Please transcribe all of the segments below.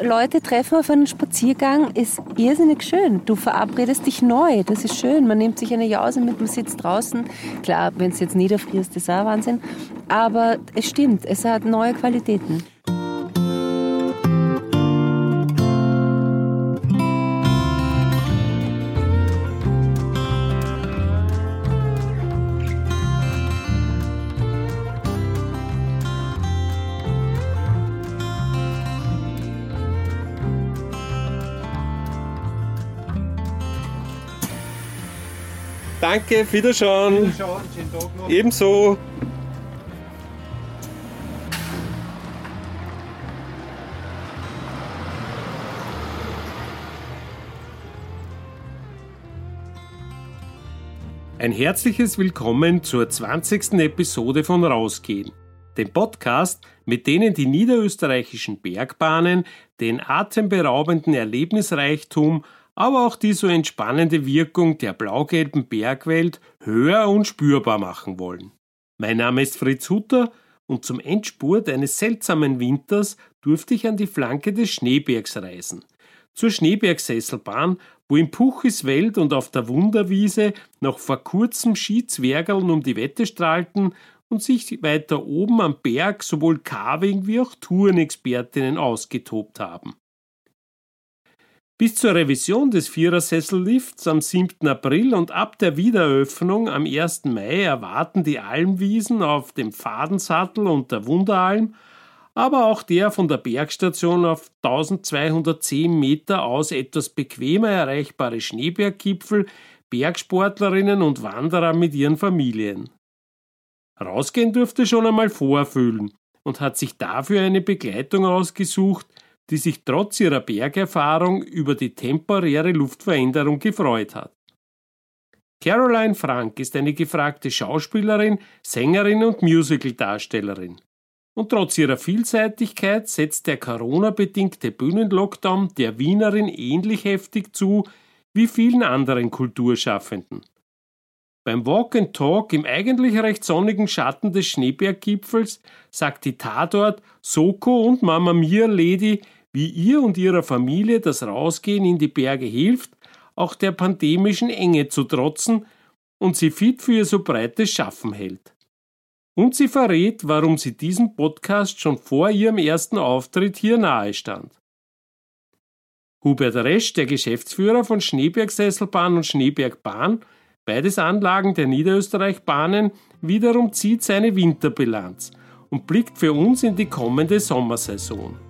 Leute treffen auf einen Spaziergang ist irrsinnig schön. Du verabredest dich neu, das ist schön. Man nimmt sich eine Jause mit, man sitzt draußen. Klar, wenn es jetzt niederfrierst, ist auch Wahnsinn. Aber es stimmt, es hat neue Qualitäten. Danke, Wiederschauen. Wiederschauen, schönen Tag noch. Ebenso. Ein herzliches Willkommen zur 20. Episode von Rausgehen, dem Podcast, mit denen die niederösterreichischen Bergbahnen den atemberaubenden Erlebnisreichtum aber auch die so entspannende Wirkung der blau-gelben Bergwelt höher und spürbar machen wollen. Mein Name ist Fritz Hutter und zum Endspurt eines seltsamen Winters durfte ich an die Flanke des Schneebergs reisen. Zur Schneebergsesselbahn, wo im Puchiswelt und auf der Wunderwiese noch vor kurzem Skizwergeln um die Wette strahlten und sich weiter oben am Berg sowohl Carving wie auch Tourenexpertinnen ausgetobt haben. Bis zur Revision des Vierersessellifts am 7. April und ab der Wiedereröffnung am 1. Mai erwarten die Almwiesen auf dem Fadensattel und der Wunderalm, aber auch der von der Bergstation auf 1210 Meter aus etwas bequemer erreichbare Schneeberggipfel Bergsportlerinnen und Wanderer mit ihren Familien. Rausgehen durfte schon einmal vorfühlen und hat sich dafür eine Begleitung ausgesucht, die sich trotz ihrer Bergerfahrung über die temporäre Luftveränderung gefreut hat. Caroline Frank ist eine gefragte Schauspielerin, Sängerin und Musicaldarstellerin. Und trotz ihrer Vielseitigkeit setzt der Corona-bedingte Bühnenlockdown der Wienerin ähnlich heftig zu wie vielen anderen Kulturschaffenden. Beim Walk and Talk im eigentlich recht sonnigen Schatten des Schneeberggipfels sagt die Tatort Soko und Mama Mia Lady wie ihr und ihrer Familie das Rausgehen in die Berge hilft, auch der pandemischen Enge zu trotzen und sie fit für ihr so breites Schaffen hält. Und sie verrät, warum sie diesem Podcast schon vor ihrem ersten Auftritt hier nahe stand. Hubert Resch, der Geschäftsführer von Schneebergsesselbahn und Schneebergbahn, beides Anlagen der Niederösterreichbahnen, wiederum zieht seine Winterbilanz und blickt für uns in die kommende Sommersaison.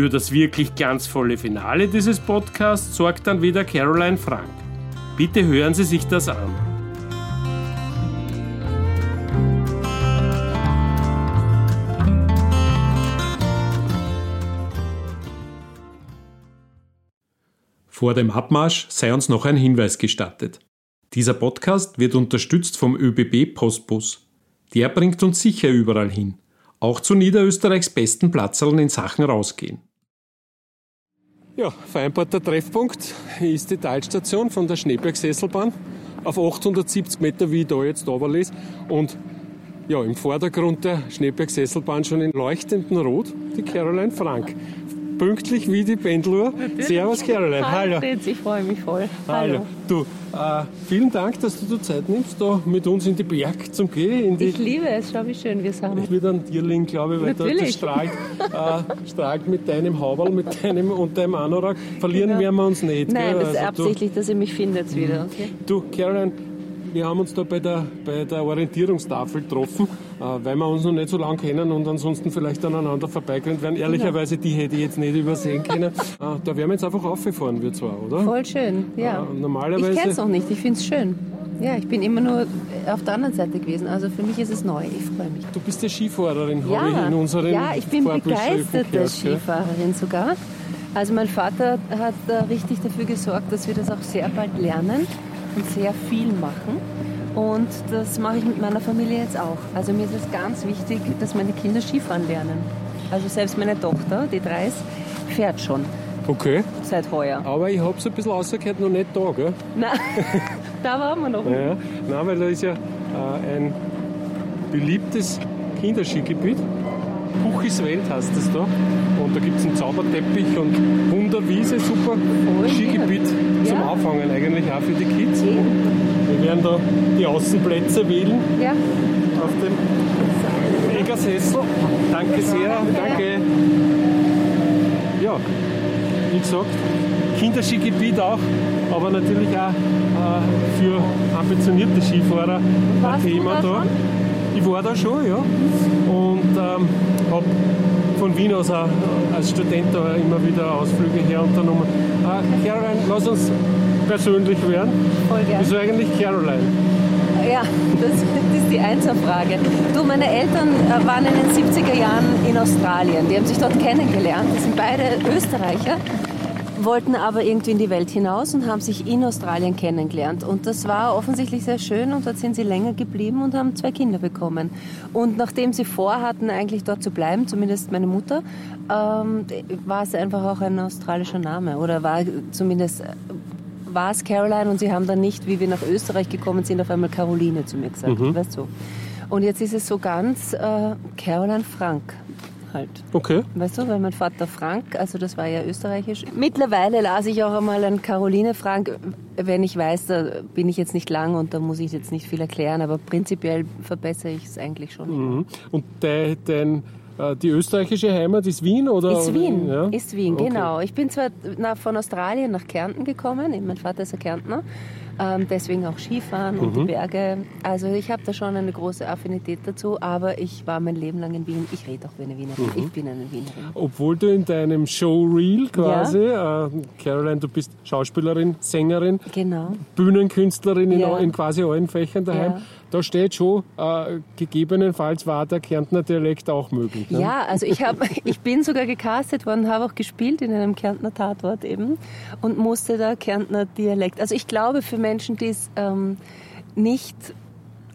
Für das wirklich glanzvolle Finale dieses Podcasts sorgt dann wieder Caroline Frank. Bitte hören Sie sich das an. Vor dem Abmarsch sei uns noch ein Hinweis gestattet. Dieser Podcast wird unterstützt vom ÖBB Postbus. Der bringt uns sicher überall hin auch zu Niederösterreichs besten Platzerln in Sachen rausgehen. Ja, vereinbarter Treffpunkt ist die Talstation von der Schneebergsesselbahn auf 870 Meter, wie ich da jetzt runterlese. Und ja, im Vordergrund der Schneebergsesselbahn schon in leuchtendem Rot die Caroline Frank pünktlich wie die Pendeluhr. Servus Caroline. Hallo. Ich freue mich voll. Hallo. Hallo. Du, äh, vielen Dank, dass du dir Zeit nimmst, da mit uns in die Berg zum Gehen. ich liebe es, schau wie schön wir sind. Ich wieder ein Tierling, glaube ich, weil da, das strahlt, äh, strahlt mit deinem Hauberl, mit deinem und deinem Anorak. Verlieren genau. werden wir uns nicht. Nein, gell? das ist also absichtlich, du, dass ihr mich findet wieder. Okay? Du, Caroline, wir haben uns da bei der, bei der Orientierungstafel getroffen, äh, weil wir uns noch nicht so lange kennen und ansonsten vielleicht aneinander vorbeigerannt werden. Ehrlicherweise, die hätte ich jetzt nicht übersehen können. Äh, da wären wir jetzt einfach aufgefahren, wir zwar, oder? Voll schön, ja. Äh, normalerweise... Ich kenne es noch nicht, ich finde es schön. Ja, ich bin immer nur auf der anderen Seite gewesen. Also für mich ist es neu. Ich freue mich. Du bist ja Skifahrerin, ja, habe ich in unseren Ja, ich bin begeisterte Skifahrerin sogar. Also mein Vater hat da richtig dafür gesorgt, dass wir das auch sehr bald lernen und sehr viel machen. Und das mache ich mit meiner Familie jetzt auch. Also mir ist es ganz wichtig, dass meine Kinder Skifahren lernen. Also selbst meine Tochter, die drei ist, fährt schon. Okay. Seit heuer. Aber ich habe es ein bisschen rausgehört, noch nicht da, gell? Nein, da waren wir noch nicht. Ja, nein, weil da ist ja äh, ein beliebtes Kinderskigebiet. Puchis Welt heißt das da. Und da gibt es einen Zauberteppich und Wunderwiese, super Voll Skigebiet schön. zum Ja. Auffangen eigentlich auch für die Kids. Eben. Wir werden da die Außenplätze wählen Ja. auf dem Egersessel. Danke sehr, danke. Ja, wie gesagt, Kinderskigebiet auch, aber natürlich auch äh, für ambitionierte Skifahrer ein Thema da da. schon? Ich war da schon, ja. Und ähm, habe von Wien aus als Student immer wieder Ausflüge her unternommen. Äh, Caroline, lass uns persönlich werden. Voll gern. Wieso eigentlich Caroline? Ja, das, das ist die Einzelfrage. Du, meine Eltern äh, waren in den 70er Jahren in Australien. Die haben sich dort kennengelernt. Das sind beide Österreicher, wollten aber irgendwie in die Welt hinaus und haben sich in Australien kennengelernt. Und das war offensichtlich sehr schön und dort sind sie länger geblieben und haben zwei Kinder bekommen. Und nachdem sie vorhatten, eigentlich dort zu bleiben, zumindest meine Mutter, ähm, war es einfach auch ein australischer Name oder war zumindest war es Caroline und sie haben dann nicht, wie wir nach Österreich gekommen sind, auf einmal Caroline zu mir gesagt. Weißt du? Und jetzt ist es so ganz äh, Caroline Frank halt. Okay. Weißt du, weil mein Vater Frank, also das war ja österreichisch. Mittlerweile las ich auch einmal an Caroline Frank, wenn ich weiß, da bin ich jetzt nicht lang und da muss ich jetzt nicht viel erklären, aber prinzipiell verbessere ich es eigentlich schon. Mhm. Und de, dein, äh, die österreichische Heimat ist Wien? Oder? Ist Wien, Ja? ist Wien, Okay. genau. Ich bin zwar nach, von Australien nach Kärnten gekommen, mein Vater ist ein Kärntner, ähm, deswegen auch Skifahren und Mhm. die Berge. Also ich habe da schon eine große Affinität dazu, aber ich war mein Leben lang in Wien. Ich rede auch wie eine Wienerin, Mhm. ich bin eine Wienerin. Obwohl du in deinem Showreel quasi, äh, Caroline, du bist Schauspielerin, Sängerin, Genau. Bühnenkünstlerin in, Ja. in quasi allen Fächern daheim. Ja. Da steht schon, äh, gegebenenfalls war der Kärntner Dialekt auch möglich. Ne? Ja, also ich, hab, ich bin sogar gecastet worden, habe auch gespielt in einem Kärntner Tatort eben und musste da Kärntner Dialekt. Also ich glaube, für Menschen, die es ähm, nicht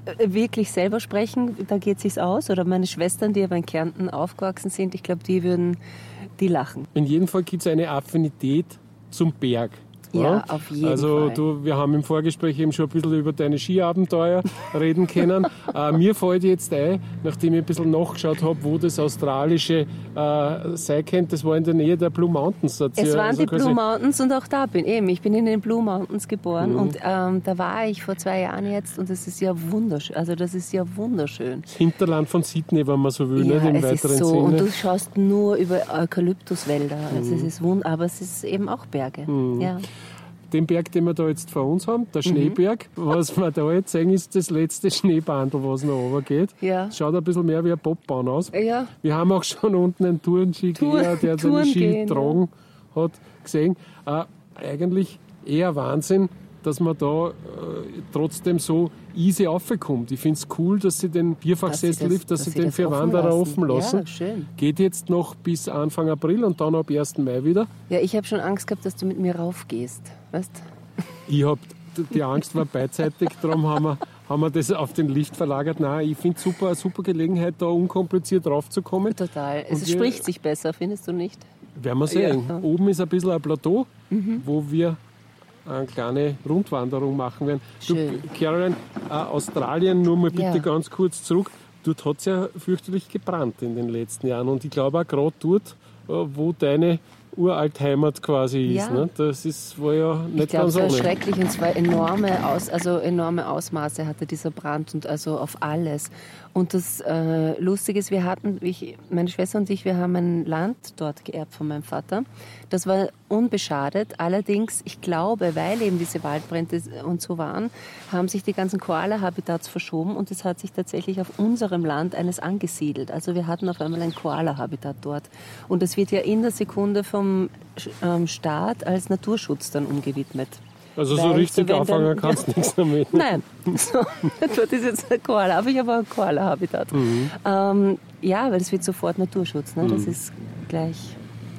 äh, wirklich selber sprechen, da geht es sich aus. Oder meine Schwestern, die aber in Kärnten aufgewachsen sind, ich glaube, die würden, die lachen. In jedem Fall gibt es eine Affinität zum Berg. Ja, auf jeden also Fall. Du, wir haben im Vorgespräch eben schon ein bisschen über deine Skiabenteuer reden können. äh, mir fällt jetzt ein, nachdem ich ein bisschen nachgeschaut habe, wo das australische äh, sein könnte, das war in der Nähe der Blue Mountains. Es ja waren also die Blue Mountains und auch da bin eben. Ich bin in den Blue Mountains geboren Mhm. und ähm, da war ich vor zwei Jahren jetzt und das ist ja wunderschön. Also das ist ja wunderschön. Das Hinterland von Sydney, wenn man so will, Ja, nicht im es weiteren ist so. Sinne. Und du schaust nur über Eukalyptuswälder. Also es ist wund, aber es ist eben auch Berge. Ja. Den Berg, den wir da jetzt vor uns haben, Mhm. der Schneeberg, was wir da jetzt sehen, ist das letzte Schneebandel, was noch runtergeht. Ja. Schaut ein bisschen mehr wie ein Bobbahn aus. Ja. Wir haben auch schon unten einen Tourenskigeher, der seine Touren Ski getragen hat, gesehen. Äh, eigentlich eher Wahnsinn, dass man da äh, trotzdem so easy raufkommt. Ich finde es cool, dass sie den Vierfachsessellift, dass, dass sie sie den für offen Wanderer lassen. offen lassen. Ja, schön. Geht jetzt noch bis Anfang April und dann ab 1. Mai wieder. Ja, ich habe schon Angst gehabt, dass du mit mir raufgehst. Weißt? Ich hab, die Angst war beidseitig, darum haben wir, haben wir das auf den Lift verlagert. Nein, ich finde es super, eine super Gelegenheit, da unkompliziert raufzukommen. Total. Es wir- spricht sich besser, findest du nicht? Werden wir sehen. Ja. Oben ist ein bisschen ein Plateau, wo wir eine kleine Rundwanderung machen werden. Schön. Du, Caroline, äh, Australien, nur mal bitte Ja. ganz kurz zurück. Dort hat es ja fürchterlich gebrannt in den letzten Jahren. Und ich glaube auch gerade dort, äh, wo deine Uraltheimat quasi ist. Ja. Ne? Das ist, war ja nicht Ich glaube, ganz ohne. schrecklich und zwar enorme, Aus, also enorme Ausmaße hatte dieser Brand und also auf alles. Und das äh, Lustige ist, wir hatten, ich, meine Schwester und ich, wir haben ein Land dort geerbt von meinem Vater. Das war unbeschadet. Allerdings, ich glaube, weil eben diese Waldbrände und so waren, haben sich die ganzen Koala-Habitats verschoben und es hat sich tatsächlich auf unserem Land eines angesiedelt. Also wir hatten auf einmal ein Koala-Habitat dort. Und das wird ja in der Sekunde vom ähm, Staat als Naturschutz dann umgewidmet. Also so richtig wenn anfangen dann- kannst du nichts damit. Nein, so, dort ist jetzt ein Koala, aber ich habe auch ein Koala-Habitat. Ähm, ja, weil es wird sofort Naturschutz, ne? das ist gleich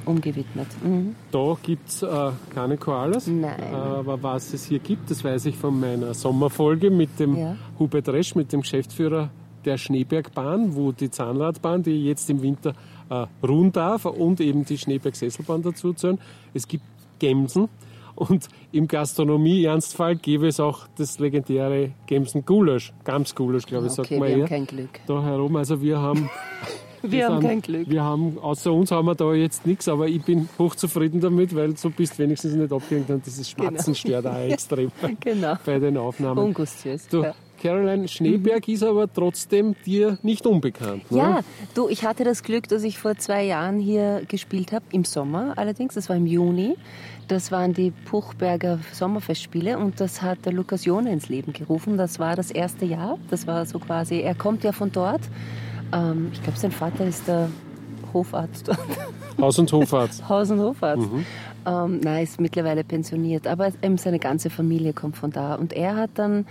umgewidmet. Mhm. Da gibt es äh, keine Koalas. Nein. Aber was es hier gibt, das weiß ich von meiner Sommerfolge mit dem Ja. Hubert Resch, mit dem Geschäftsführer der Schneebergbahn, wo die Zahnradbahn, die jetzt im Winter äh, ruhen darf, und eben die Schneebergsesselbahn dazu zählen. Es gibt Gemsen. Und im Gastronomie-Ernstfall gäbe es auch das legendäre Gemsen-Gulasch. Gamsgulasch, glaube ich, sagt Okay, man wir haben kein Glück. Da herum. Also wir haben Wir haben kein Glück. Wir haben, außer uns haben wir da jetzt nichts, aber ich bin hochzufrieden damit, weil du bist wenigstens nicht abgehängt und dieses Schmatzen genau. stört auch extrem genau. bei den Aufnahmen. Ungustiös. Du, ja. Caroline Schneeberg mhm. ist aber trotzdem dir nicht unbekannt. Ne? Ja, du, ich hatte das Glück, dass ich vor zwei Jahren hier gespielt habe, im Sommer allerdings, das war im Juni. Das waren die Puchberger Sommerfestspiele und das hat der Lukas Jone ins Leben gerufen. Das war das erste Jahr. Das war so quasi, er kommt ja von dort. Ähm, ich glaube, sein Vater ist der Hofarzt dort. Haus- und Hofarzt. Haus- und Hofarzt. Mhm. Ähm, nein, ist mittlerweile pensioniert, aber eben seine ganze Familie kommt von da. Und er hat dann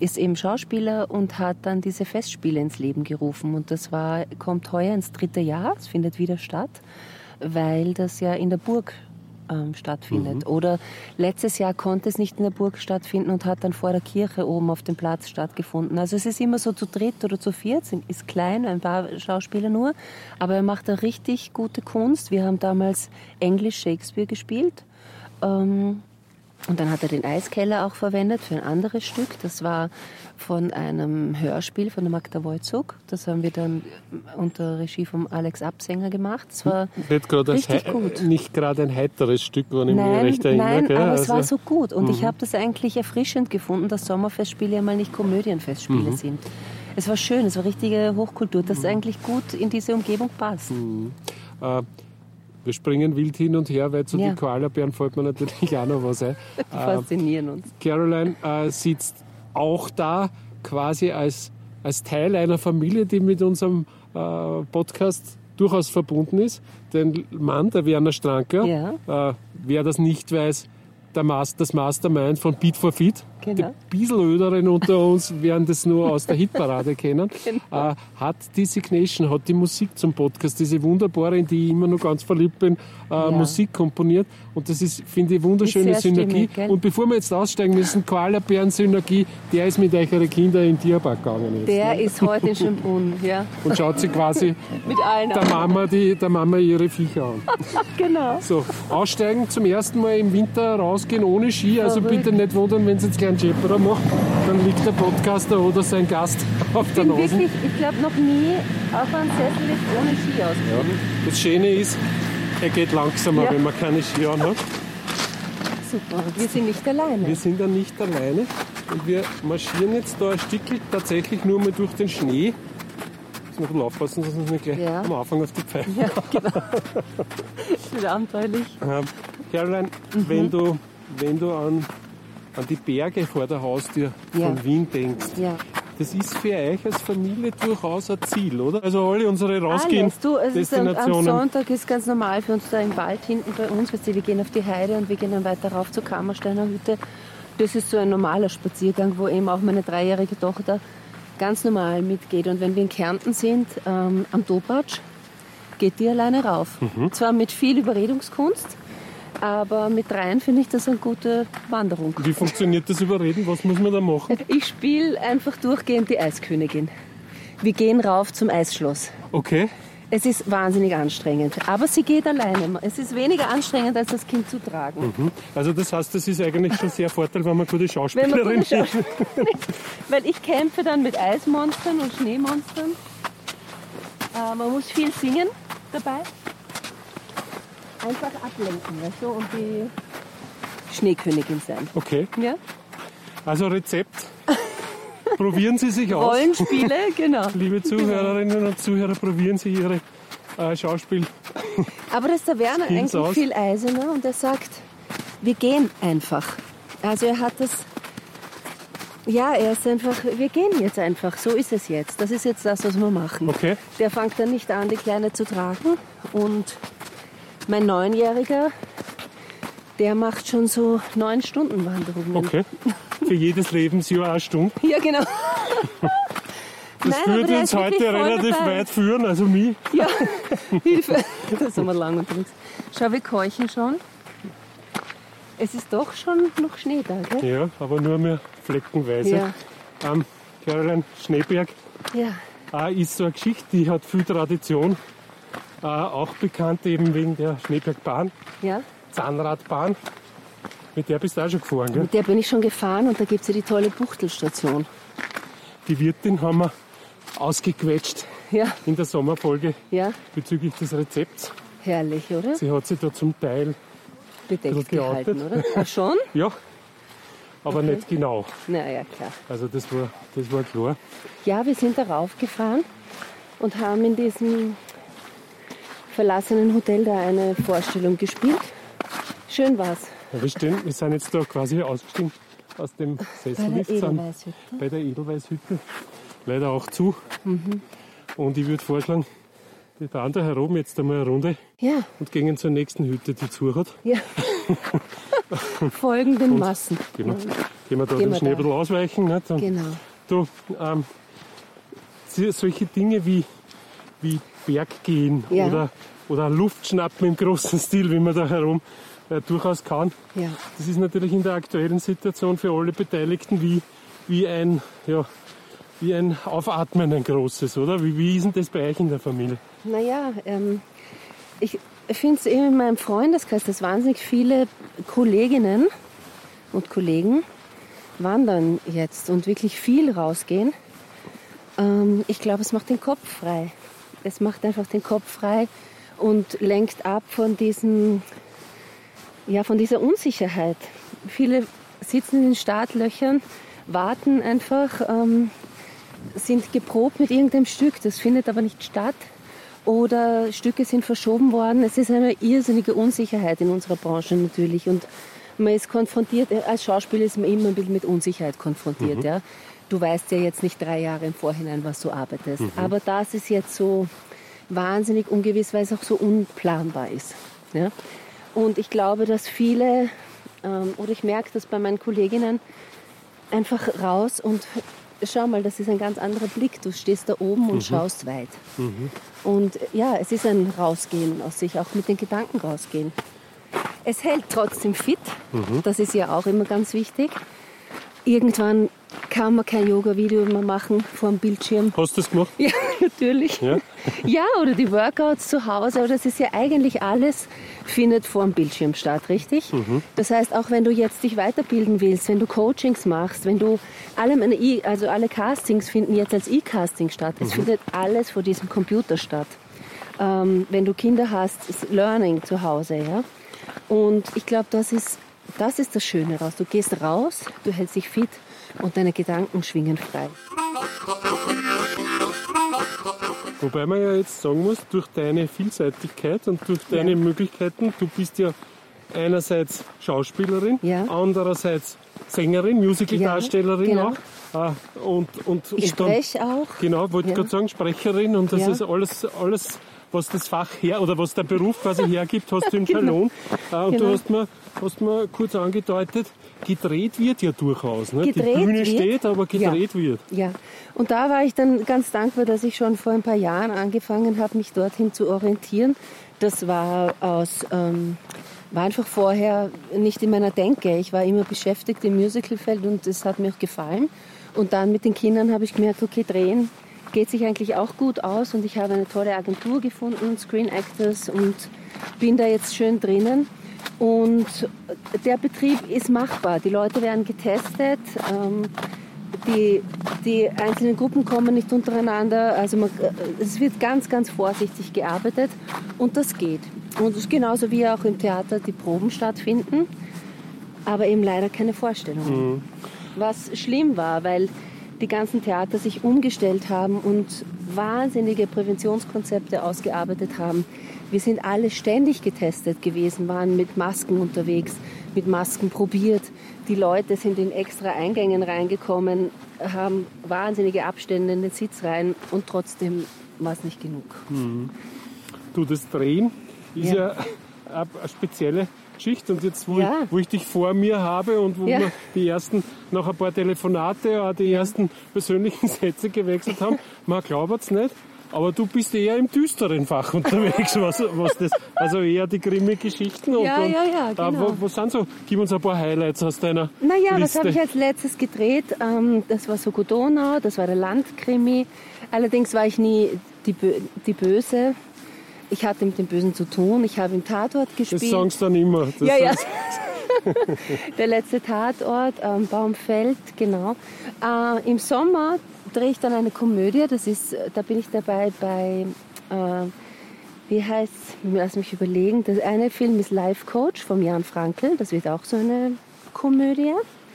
ist eben Schauspieler und hat dann diese Festspiele ins Leben gerufen. Und das war, kommt heuer ins dritte Jahr, es findet wieder statt, weil das ja in der Burg ähm, stattfindet. Mhm. Oder letztes Jahr konnte es nicht in der Burg stattfinden und hat dann vor der Kirche oben auf dem Platz stattgefunden. Also es ist immer so zu dritt oder zu viert, ist klein, ein paar Schauspieler nur, aber er macht da richtig gute Kunst. Wir haben damals Englisch Shakespeare gespielt. Ähm, und dann hat er den Eiskeller auch verwendet für ein anderes Stück. Das war von einem Hörspiel von der Magda Wojcuk. Das haben wir dann unter Regie von Alex Absänger gemacht. Das war nicht richtig gut. Nicht gerade ein heiteres Stück, wenn ich nein, mich recht erinnere. Nein, aber also, es war so gut. Und mhm. ich habe das eigentlich erfrischend gefunden, dass Sommerfestspiele ja mal nicht Komödienfestspiele mhm. sind. Es war schön, es war richtige Hochkultur, das mhm. eigentlich gut in diese Umgebung passt. Mhm. Äh, wir springen wild hin und her, weil zu ja. den Koalabären fällt mir natürlich auch noch was ein. Die faszinieren uns. Caroline äh, sitzt auch da quasi als, als Teil einer Familie, die mit unserem äh, Podcast durchaus verbunden ist. Den Mann, der Werner Stranker, ja. äh, wer das nicht weiß, Master, das Mastermind von Beat for Feed. Genau. Die Bieselöderen unter uns werden das nur aus der Hitparade kennen. Genau. Äh, hat die Signation, hat die Musik zum Podcast, diese wunderbare, in die ich immer noch ganz verliebt bin, äh, ja. Musik komponiert. Und das ist, finde ich, wunderschöne Synergie. Stimmig, und bevor wir jetzt aussteigen müssen, Koalabären-Synergie, der ist mit euren Kindern in den Tierpark gegangen. Jetzt, der ne? ist heute in Schönbrunn, ja. Und schaut sich quasi mit allen der, Mama, die, der Mama ihre Viecher an. genau. So, aussteigen zum ersten Mal im Winter, rausgehen ohne Ski. Also Verrückt. bitte nicht wundern, wenn es jetzt gleich einen Jepperer macht, dann liegt der Podcaster oder sein Gast auf der Nase. Wirklich, ich glaube noch nie auf einem Sessel ist ohne Ski ausgegangen. Ja. Das Schöne ist, er geht langsamer, ja. wenn man keine Ski anhat. Super, wir sind nicht alleine. Wir sind da nicht alleine und wir marschieren jetzt da ein Stückchen tatsächlich nur mal durch den Schnee. Müssen wir ein bisschen aufpassen, dass wir uns nicht gleich ja. am Anfang auf die Pfeife Ja, genau. das wird abenteuerlich. Ähm, Caroline, mhm. wenn, du, wenn du an an die Berge vor der Haustür ja. von Wien denkst. Ja. Das ist für euch als Familie durchaus ein Ziel, oder? Also alle unsere rausgehen Alles. Du, es Destinationen. Ist am, am Sonntag ist ganz normal für uns da im Wald hinten bei uns. Weißt du, wir gehen auf die Heide und wir gehen dann weiter rauf zur Kammersteiner Hütte. Das ist so ein normaler Spaziergang, wo eben auch meine dreijährige Tochter ganz normal mitgeht. Und wenn wir in Kärnten sind, ähm, am Dobratsch, geht die alleine rauf. Mhm. Zwar mit viel Überredungskunst, aber mit dreien finde ich das eine gute Wanderung. Wie funktioniert das Überreden? Was muss man da machen? Ich spiele einfach durchgehend die Eiskönigin. Wir gehen rauf zum Eisschloss. Okay. Es ist wahnsinnig anstrengend, aber sie geht alleine. Es ist weniger anstrengend, als das Kind zu tragen. Mhm. Also das heißt, das ist eigentlich schon sehr Vorteil, wenn man gute Schauspielerin ist. Weil ich kämpfe dann mit Eismonstern und Schneemonstern. Äh, man muss viel singen dabei einfach ablenken, weißt du, und die Schneekönigin sein. Okay. Ja? Also Rezept. probieren Sie sich aus. Rollenspiele, genau. Liebe Zuhörerinnen und Zuhörer, probieren Sie Ihre äh, Schauspiel. Aber das ist der Werner eigentlich aus. viel eiserner und er sagt, wir gehen einfach. Also er hat das ja, er ist einfach, wir gehen jetzt einfach, so ist es jetzt. Das ist jetzt das, was wir machen. Okay. Der fängt dann nicht an, die Kleine zu tragen und mein Neunjähriger, der macht schon so neun Stunden Wanderungen. Okay. Für jedes Lebensjahr eine Stunde. Ja, genau. Das Nein, würde uns heute relativ dabei. weit führen, also mich. Ja, Hilfe. Da sind wir lang unterwegs. Schau, wir keuchen schon. Es ist doch schon noch Schnee da, gell? Ja, aber nur mehr fleckenweise. Ja. Ähm, Caroline Schneeberg ja. äh, ist so eine Geschichte, die hat viel Tradition. Äh, auch bekannt eben wegen der Schneebergbahn. Ja. Zahnradbahn. Mit der bist du auch schon gefahren, gell? Mit der bin ich schon gefahren und da gibt es ja die tolle Buchtelstation. Die Wirtin haben wir ausgequetscht Ja. in der Sommerfolge Ja, bezüglich des Rezepts. herrlich, oder? Sie hat sich da zum Teil, Bedeckt gehalten, oder? Ach schon? ja, aber Okay. nicht genau. Na ja, klar. Also das war, das war klar. Ja, wir sind darauf gefahren und haben in diesem verlassenen Hotel da eine Vorstellung gespielt. Schön war's. Ja, wir, stehen, wir sind jetzt da quasi ausgestiegen aus dem Bei der Sessellift, Edelweißhütte. bei der Edelweißhütte. Leider auch zu. Mhm. Und ich würde vorschlagen, wir fahren da herum jetzt einmal eine Runde Ja, und gehen zur nächsten Hütte, die zu hat. ja. Folgenden Massen. Genau. Gehen wir da Gehen dem wir Schnee ein bisschen ausweichen. Nicht? Und Genau. du, ähm, solche Dinge wie, wie Berggehen Ja. oder, oder Luftschnappen im großen Stil, wie man da herum äh, durchaus kann. Ja. Das ist natürlich in der aktuellen Situation für alle Beteiligten wie, wie, ein, ja, wie ein Aufatmen, ein großes, oder? Wie, wie ist denn das bei euch in der Familie? Naja, ähm, ich finde es eben in meinem Freundeskreis, dass wahnsinnig viele Kolleginnen und Kollegen wandern jetzt und wirklich viel rausgehen. Ähm, ich glaube, es macht den Kopf frei. Es macht einfach den Kopf frei und lenkt ab von diesem, ja, von dieser Unsicherheit. Viele sitzen in den Startlöchern, warten einfach, ähm, sind geprobt mit irgendeinem Stück, das findet aber nicht statt. Oder Stücke sind verschoben worden. Es ist eine irrsinnige Unsicherheit in unserer Branche natürlich. Und man ist konfrontiert, als Schauspieler ist man immer ein bisschen mit Unsicherheit konfrontiert. Ja? Du weißt ja jetzt nicht drei Jahre im Vorhinein, was du arbeitest. Aber das ist jetzt so wahnsinnig ungewiss, weil es auch so unplanbar ist. Ja? Und ich glaube, dass viele, ähm, oder ich merke das bei meinen Kolleginnen, einfach raus und schau mal, das ist ein ganz anderer Blick. Du stehst da oben und schaust weit. Und ja, es ist ein Rausgehen aus sich, auch mit den Gedanken rausgehen. Es hält trotzdem fit, das ist ja auch immer ganz wichtig. Irgendwann kann man kein Yoga-Video mehr machen vor dem Bildschirm. Hast du das gemacht? Ja, natürlich. Ja? Ja, oder die Workouts zu Hause. Aber das ist ja eigentlich alles, findet vor dem Bildschirm statt, richtig? Das heißt, auch wenn du jetzt dich weiterbilden willst, wenn du Coachings machst, wenn du alle, meine E- also alle Castings finden jetzt als E-Casting statt. Es findet alles vor diesem Computer statt. Ähm, wenn du Kinder hast, ist Learning zu Hause, ja. Und ich glaube, das ist, das ist das Schöne raus. Du gehst raus, du hältst dich fit und deine Gedanken schwingen frei. Wobei man ja jetzt sagen muss, durch deine Vielseitigkeit und durch deine Ja. Möglichkeiten, du bist ja einerseits Schauspielerin, Ja. andererseits Sängerin, Musicaldarstellerin genau. auch. Und, und, Ich und dann, spreche auch. genau, wollte Ja. gerade sagen, Sprecherin und das Ja. ist alles, alles, was das Fach her oder was der Beruf quasi hergibt, hast du im Genau. Salon. Äh, Und du Genau. hast mir, hast mir kurz angedeutet, gedreht wird ja durchaus. Ne? Die Bühne wird. steht, aber gedreht wird. Ja, und da war ich dann ganz dankbar, dass ich schon vor ein paar Jahren angefangen habe, mich dorthin zu orientieren. Das war aus, ähm, war einfach vorher nicht in meiner Denke. Ich war immer beschäftigt im Musicalfeld und das hat mir auch gefallen. Und dann mit den Kindern habe ich gemerkt, okay, drehen geht sich eigentlich auch gut aus und ich habe eine tolle Agentur gefunden, Screen Actors und bin da jetzt schön drinnen. Und der Betrieb ist machbar. Die Leute werden getestet. Ähm, die, die einzelnen Gruppen kommen nicht untereinander. Also man, äh, es wird ganz, ganz vorsichtig gearbeitet und das geht. Und es ist genauso wie auch im Theater die Proben stattfinden, aber eben leider keine Vorstellungen. Was schlimm war, weil die ganzen Theater sich umgestellt haben und wahnsinnige Präventionskonzepte ausgearbeitet haben. Wir sind alle ständig getestet gewesen, waren mit Masken unterwegs, mit Masken probiert. Die Leute sind in extra Eingängen reingekommen, haben wahnsinnige Abstände in den Sitzreihen und trotzdem war es nicht genug. Du, das Drehen ist ja, Ja. eine spezielle Geschichte. Und jetzt, wo, Ja. ich, wo ich dich vor mir habe und wo Ja. wir die ersten, nach ein paar Telefonate, auch die ersten persönlichen Sätze gewechselt haben, man glaubt es nicht, aber du bist eher im düsteren Fach unterwegs, was, was das, also eher die Krimi-Geschichten. und- Ja, ja, ja, äh, genau. wo- Was sind so? Gib uns ein paar Highlights aus deiner Naja, was Liste. habe ich als letztes gedreht? Ähm, das war Soko Donau, das war der Landkrimi. Allerdings war ich nie die, Bö die Böse. Ich hatte mit dem Bösen zu tun. Ich habe im Tatort Das gespielt. sagen sie dann immer. Das ja, ja. der letzte Tatort, ähm, Baumfeld, genau. Äh, Im Sommer drehe ich dann eine Komödie, das ist, da bin ich dabei bei, äh, wie heißt, lass mich überlegen, das eine Film ist Life Coach von Jan Frankl, das wird auch so eine Komödie.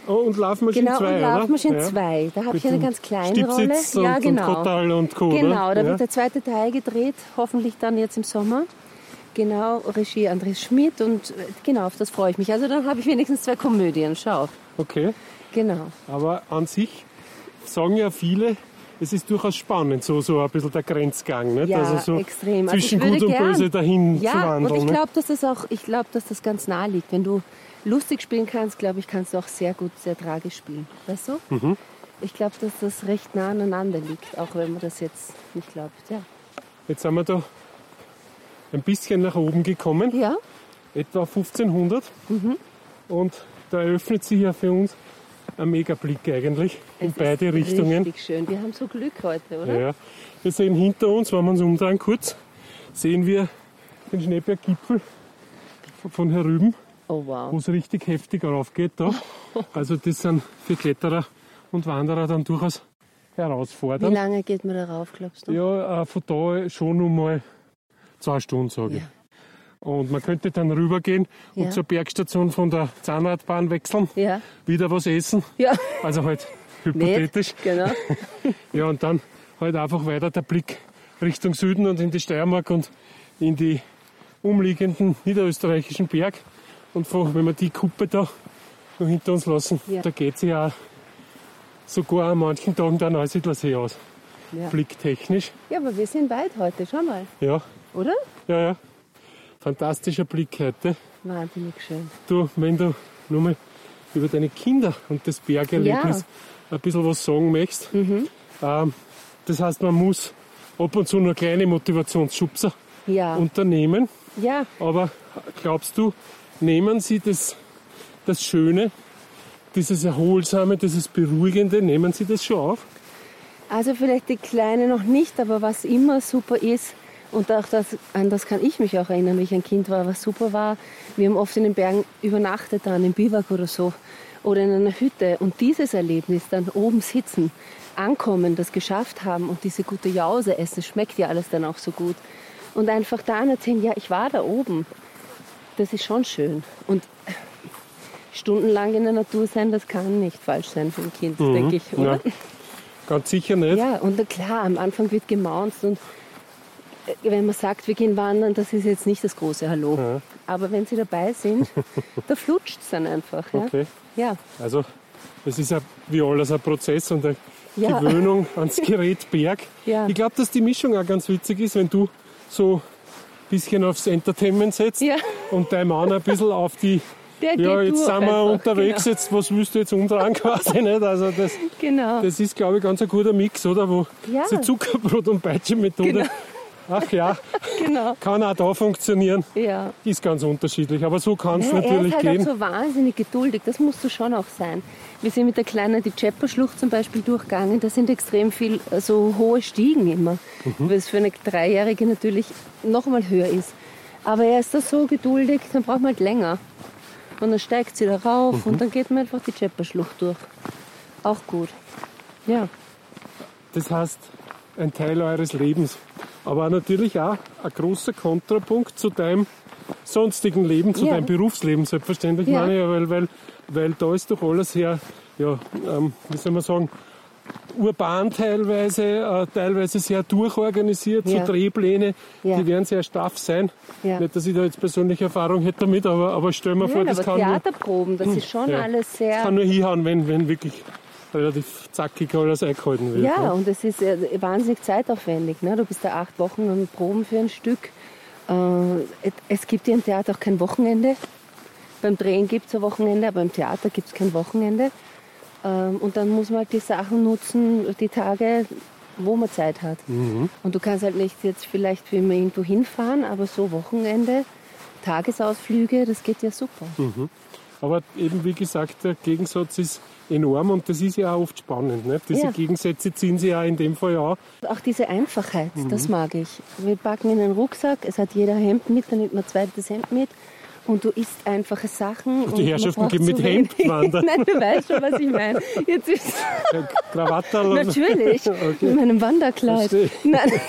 Oh, und Laufmaschine genau, 2, und? Laufmaschine Ja. 2. Da habe ich eine ganz kleine Rolle. Stippsitz und, ja, und genau. Kottal und Co. Genau, oder? da ja. wird der zweite Teil gedreht, hoffentlich dann jetzt im Sommer. Genau, Regie Andres Schmidt und äh, genau, auf das freue ich mich. Also dann habe ich wenigstens zwei Komödien, schau. Okay, Genau. aber an sich sagen ja viele, es ist durchaus spannend, so, so ein bisschen der Grenzgang. Nicht? Ja, also so extrem. Also zwischen würde Gut und gern- Böse dahin zu Ja, wandeln. und ich glaube, dass das auch, ich glaube, dass das ganz nah liegt. Wenn du lustig spielen kannst, glaube ich, kannst du auch sehr gut sehr tragisch spielen. Weißt du? Mhm. Ich glaube, dass das recht nah aneinander liegt, auch wenn man das jetzt nicht glaubt. Ja. Jetzt sind wir da ein bisschen nach oben gekommen, Ja, etwa auf 1500. Mhm. Und da eröffnet sich ja für uns ein Megablick eigentlich in es beide ist Richtungen. Richtig schön. Wir haben so Glück heute, oder? Ja, wir sehen hinter uns, wenn wir uns umdrehen kurz, sehen wir den Schneeberggipfel von herüben, Oh wow. wo es richtig heftig raufgeht. Da. Also das sind für Kletterer und Wanderer dann durchaus Wie herausfordernd. lange geht man darauf, glaubst du? Ja, äh, von da schon um mal zwei Stunden, sage ich. Ja. Und man könnte dann rübergehen Ja. und zur Bergstation von der Zahnradbahn wechseln, Ja. wieder was essen, Ja. also halt Nicht. hypothetisch. Genau. Ja, und dann halt einfach weiter der Blick Richtung Süden und in die Steiermark und in die umliegenden niederösterreichischen Berg. Und von, wenn wir die Kuppe da noch hinter uns lassen, Ja. da geht sie ja sogar an manchen Tagen der Neusiedlersee aus, Ja. blicktechnisch. ja, aber wir sind weit heute. Schau mal. Ja, Oder? ja, ja. Fantastischer Blick heute. Wahnsinnig schön. Du, wenn du nur mal über deine Kinder und das Bergerlebnis ein bisschen was sagen möchtest. Mhm. Ähm, das heißt, man muss ab und zu nur kleine Motivationsschubser Ja. unternehmen. ja. Aber glaubst du, nehmen sie das, das Schöne, dieses Erholsame, dieses Beruhigende, nehmen sie das schon auf? Also vielleicht die Kleine noch nicht, aber was immer super ist, und auch das, an das kann ich mich auch erinnern, wie ich ein Kind war, was super war, wir haben oft in den Bergen übernachtet dann im Biwak oder so oder in einer Hütte und dieses Erlebnis, dann oben sitzen, ankommen, das geschafft haben und diese gute Jause essen, es schmeckt ja alles dann auch so gut und einfach dann erzählen, ja, ich war da oben, das ist schon schön und stundenlang in der Natur sein, das kann nicht falsch sein für ein Kind, denke ich, oder? Ja, ganz sicher nicht. Ja, und klar, am Anfang wird gemaunzt und äh, wenn man sagt, wir gehen wandern, das ist jetzt nicht das große Hallo. Ja. Aber wenn sie dabei sind, da flutscht es dann einfach. Ja? Okay. ja. Also, es ist ja wie alles ein Prozess und eine Ja. Gewöhnung ans Gerät Berg. Ja. Ich glaube, dass die Mischung auch ganz witzig ist, wenn du so bisschen aufs Entertainment setzt Ja. und dein Mann ein bisschen auf die Der ja, jetzt sind wir unterwegs, Genau. jetzt was willst du jetzt umdrehen quasi nicht? Also das, genau. das ist, glaube ich, ganz ein guter Mix, oder? Wo Ja. diese Zuckerbrot- und Peitsche-Methode, Genau. Ach ja, genau. kann auch da funktionieren. Ja. Ist ganz unterschiedlich, aber so kann es Ja, er natürlich ist halt gehen. auch so wahnsinnig geduldig, das musst du schon auch sein. Wir sind mit der Kleinen die Tschepper-Schlucht zum Beispiel durchgegangen, da sind extrem viel so hohe Stiegen immer, Mhm. was für eine Dreijährige natürlich noch mal höher ist. Aber er ist da so geduldig, dann braucht man halt länger. Und dann steigt sie da rauf Mhm. und dann geht man einfach die Tschepper-Schlucht durch. Auch gut. Ja, Das heißt, ein Teil eures Lebens. Aber natürlich auch ein großer Kontrapunkt zu deinem sonstigen Leben, zu Ja. deinem Berufsleben, selbstverständlich Ja. meine ich, weil, weil, weil da ist doch alles sehr, ja, ähm, wie soll man sagen, urban teilweise, äh, teilweise sehr durchorganisiert, Ja. so Drehpläne, Ja. die werden sehr straff sein. Ja. Nicht, dass ich da jetzt persönliche Erfahrung hätte damit, aber, aber stell mir vor, Nein, das aber kann nur, Theaterproben, das ist schon alles sehr... kann nur hinhauen, wenn, wenn wirklich relativ zackig alles eingehalten wird. Ja, ne? und es ist äh, wahnsinnig zeitaufwendig. Ne? Du bist da acht Wochen am Proben für ein Stück. Äh, es gibt ja im Theater auch kein Wochenende. Beim Drehen gibt es ein Wochenende, aber im Theater gibt es kein Wochenende. Ähm, und dann muss man halt die Sachen nutzen, die Tage, wo man Zeit hat. Mhm. Und du kannst halt nicht jetzt vielleicht wie immer irgendwo hinfahren, aber so Wochenende, Tagesausflüge, das geht ja super. Aber eben wie gesagt, der Gegensatz ist enorm und das ist ja auch oft spannend. Nicht? Diese Ja. Gegensätze ziehen sie ja in dem Fall auch. Auch diese Einfachheit, Mhm. das mag ich. Wir packen in einen Rucksack, es hat jeder Hemd mit, dann nimmt man ein zweites Hemd mit und du isst einfache Sachen. Und die Herrschaften gehen mit Hemd wandern. Nein, du weißt schon, was ich meine. Jetzt ist Krawatte Natürlich, okay. mit meinem Wanderkleid. Nein.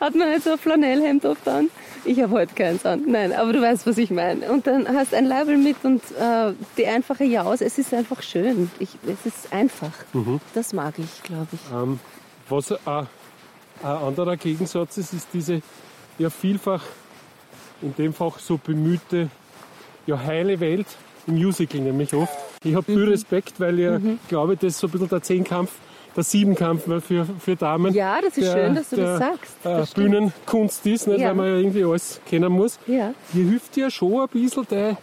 Hat man nicht so ein Flanellhemd oft an? Ich habe heute keins an. Nein, aber du weißt, was ich meine. Und dann hast du ein Label mit und äh, die einfache Jause. Es ist einfach schön. Ich, es ist einfach. Das mag ich, glaube ich. Ähm, was ein, ein anderer Gegensatz ist, ist diese ja vielfach in dem Fach so bemühte ja, heile Welt im Musical nämlich oft. Ich habe viel Respekt, weil ich glaube, das ist so ein bisschen der Zehnkampf, der Siebenkampf für, für Damen. Ja, das ist schön, dass du das sagst. Äh, Das stimmt. Bühnenkunst ist, nicht, Ja. weil man ja irgendwie alles kennen muss. Ja. Hier hilft dir schon ein bisschen de,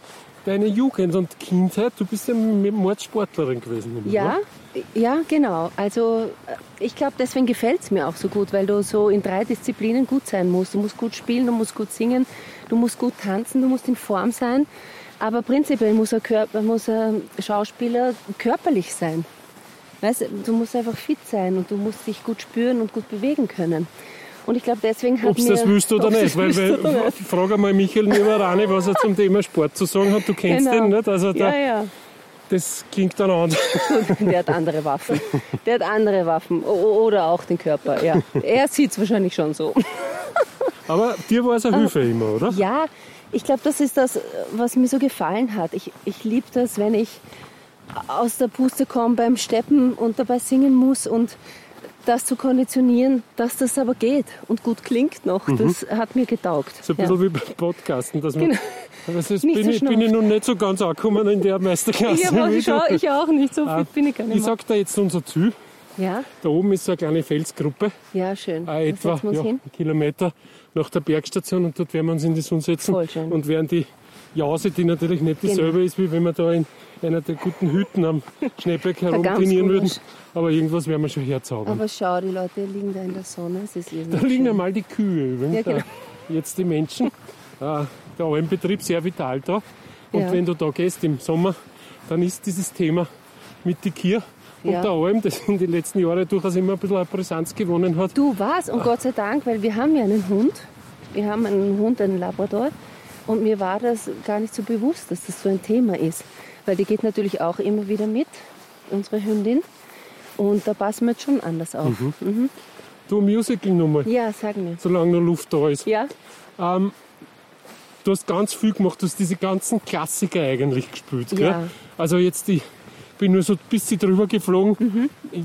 deine Jugend und Kindheit. Du bist ja Mordsportlerin gewesen. Ja, ja, genau. Also äh, ich glaube, deswegen gefällt es mir auch so gut, weil du so in drei Disziplinen gut sein musst. Du musst gut spielen, du musst gut singen, du musst gut tanzen, du musst in Form sein. Aber prinzipiell muss ein, Körper, muss ein Schauspieler körperlich sein. Weißt, du, musst einfach fit sein und du musst dich gut spüren und gut bewegen können. Und ich glaube, deswegen hat Ob du mir... das willst oder nicht. Weil, weil, oder nicht. frag einmal Michael Niederrani, was er zum Thema Sport zu sagen hat. Du kennst Genau. den nicht. Also da, Ja, ja. das klingt dann anders. Der hat andere Waffen. Der hat andere Waffen. O- Oder auch den Körper, ja. Er sieht es wahrscheinlich schon so. Aber dir war es eine Hilfe immer, oder? Ja, ich glaube, das ist das, was mir so gefallen hat. Ich, ich liebe das, wenn ich aus der Puste komme beim Steppen und dabei singen muss und das zu konditionieren, dass das aber geht und gut klingt noch. Das hat mir getaugt. Mhm. So ein ja. bisschen wie beim Podcasten. Dass man, Genau. ist, Nicht bin, so ich, bin ich noch nicht so ganz angekommen in der Meisterklasse. Wie ich, schau, ich auch nicht, so Ah, bin ich gar nicht Ich sag dir jetzt unser Ziel. Ja, Da oben ist so eine kleine Felsgruppe, ja, schön. äh, Da etwa setzen wir uns ja, hin. einen Kilometer nach der Bergstation und dort werden wir uns in die Sonne setzen Voll schön. und werden die Jause, die natürlich nicht Genau. dieselbe ist, wie wenn wir da in einer der guten Hütten am Schneeberg herumtrainieren würden. Aber irgendwas werden wir schon herzaubern. Aber schau, die Leute liegen da in der Sonne. Es ist Da irrsinnig liegen schön. einmal die Kühe übrigens. Ja, genau. da. Jetzt die Menschen. Äh, der Almbetrieb sehr vital da. Und Ja. wenn du da gehst im Sommer, dann ist dieses Thema mit die Kier und Ja. der Alm, das in den letzten Jahren durchaus immer ein bisschen eine Brisanz gewonnen hat. Du was? Und Gott sei Dank, weil wir haben ja einen Hund. Wir haben einen Hund, einen Labrador. Und mir war das gar nicht so bewusst, dass das so ein Thema ist. Weil die geht natürlich auch immer wieder mit, unsere Hündin. Und da passen wir jetzt schon anders auf. Mhm. Du Musical-Nummer, Ja, sag mir. solange noch Luft da ist. Ja? Ähm, du hast ganz viel gemacht, du hast diese ganzen Klassiker eigentlich gespielt. Gell? Ja. Also jetzt, ich bin nur so ein bisschen drüber geflogen. Ich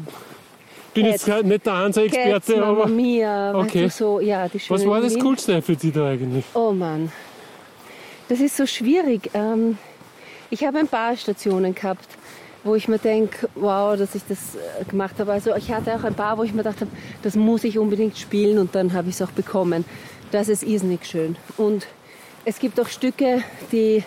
bin jetzt Cats. nicht der Hansa-Experte, Cats, aber Mia, Okay. weißt du, so, ja, die was war das. Coolste für dich da eigentlich? Oh Mann, das ist so schwierig. Ähm, ich habe ein paar Stationen gehabt, wo ich mir denke, wow, dass ich das äh, gemacht habe. Also ich hatte auch ein paar, wo ich mir gedacht habe, das muss ich unbedingt spielen und dann habe ich es auch bekommen. Das ist irrsinnig schön. Und es gibt auch Stücke, die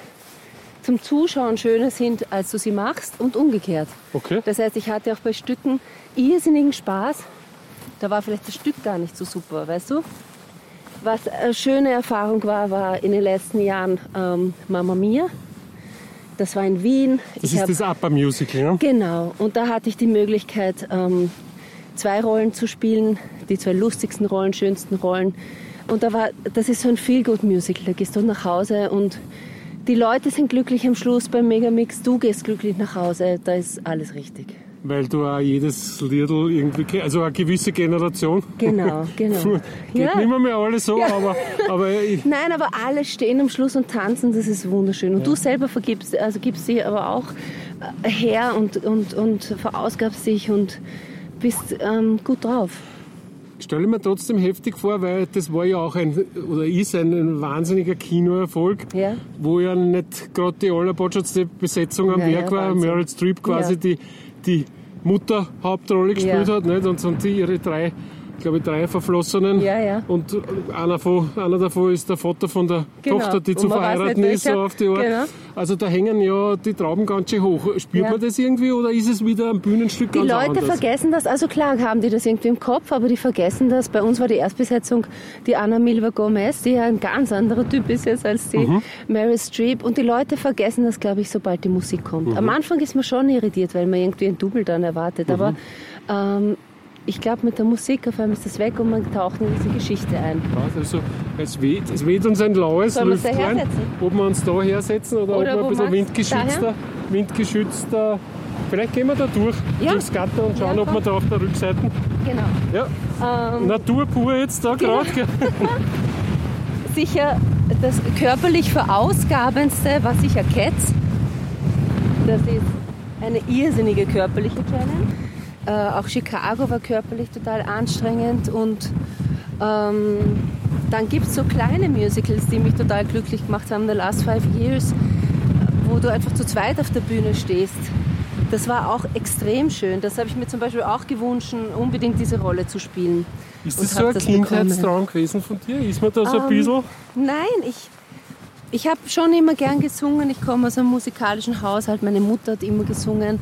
zum Zuschauen schöner sind, als du sie machst und umgekehrt. Okay. Das heißt, ich hatte auch bei Stücken irrsinnigen Spaß. Da war vielleicht das Stück gar nicht so super, weißt du? Was eine schöne Erfahrung war, war in den letzten Jahren ähm, Mamma Mia. Das war in Wien. Das ich ist hab- das Upper Musical, ne? Genau, und da hatte ich die Möglichkeit, ähm, zwei Rollen zu spielen, die zwei lustigsten Rollen, schönsten Rollen. Und da war, das ist so ein Feel-Good-Musical. Da gehst du nach Hause und die Leute sind glücklich am Schluss beim Megamix. Du gehst glücklich nach Hause. Da ist alles richtig. Weil du auch jedes Liedl irgendwie. Also eine gewisse Generation. Genau, genau. Geht Ja. nicht mehr, mehr alle so, Ja. aber, aber ich, Nein, aber alle stehen am Schluss und tanzen, das ist wunderschön. Und du selber vergibst, also gibst sie aber auch äh, her und, und, und verausgabst dich und bist ähm, gut drauf. stelle mir trotzdem heftig vor, weil das war ja auch ein, oder ist ein, ein wahnsinniger Kinoerfolg, Ja. wo ja nicht gerade die allerbotschatste Besetzung am Ja, ja, Werk war. Wahnsinn. Meryl Streep quasi Ja. die, die Mutter Hauptrolle gespielt Ja. hat nicht? Und, und die ihre drei, glaube ich, drei Verflossenen. Ja, ja. Und einer, von, einer davon ist der Vater von der Genau. Tochter, die zu verheiraten nicht ist, so auf die Art. Genau. Also da hängen ja die Trauben ganz schön hoch. Spürt Ja. man das irgendwie oder ist es wieder ein Bühnenstück Die ganz Leute anders? vergessen das, also klar haben die das irgendwie im Kopf, aber die vergessen das. Bei uns war die Erstbesetzung die Anna Milva Gomez, die ja ein ganz anderer Typ ist jetzt als die Mhm. Mary Streep. Und die Leute vergessen das, glaube ich, sobald die Musik kommt. Mhm. Am Anfang ist man schon irritiert, weil man irgendwie ein Double dann erwartet. Aber ähm, ich glaube, mit der Musik auf einmal ist das weg und man taucht in diese Geschichte ein. Also, es, weht, es weht uns ein laues Lüftlein. Ob wir uns da hersetzen oder, Oder ob wir ein bisschen windgeschützter, windgeschützter. Vielleicht gehen wir da durch, Ja. durchs Gatter und schauen, Ja, ob wir da auf der Rückseite. Genau. Ja, Ähm, Natur pur jetzt da Genau. gerade. sicher das körperlich verausgabendste, was ich erkenne. Das ist eine irrsinnige körperliche Challenge. Äh, auch Chicago war körperlich total anstrengend und ähm, dann gibt es so kleine Musicals, die mich total glücklich gemacht haben, The Last Five Years, wo du einfach zu zweit auf der Bühne stehst. Das war auch extrem schön. Das habe ich mir zum Beispiel auch gewünscht, unbedingt diese Rolle zu spielen. Ist das so ein das Kindheitstraum gewesen von dir? Ist man da so ein Ähm, bisschen? Nein, ich, ich habe schon immer gern gesungen. Ich komme aus einem musikalischen Haushalt. Meine Mutter hat immer gesungen.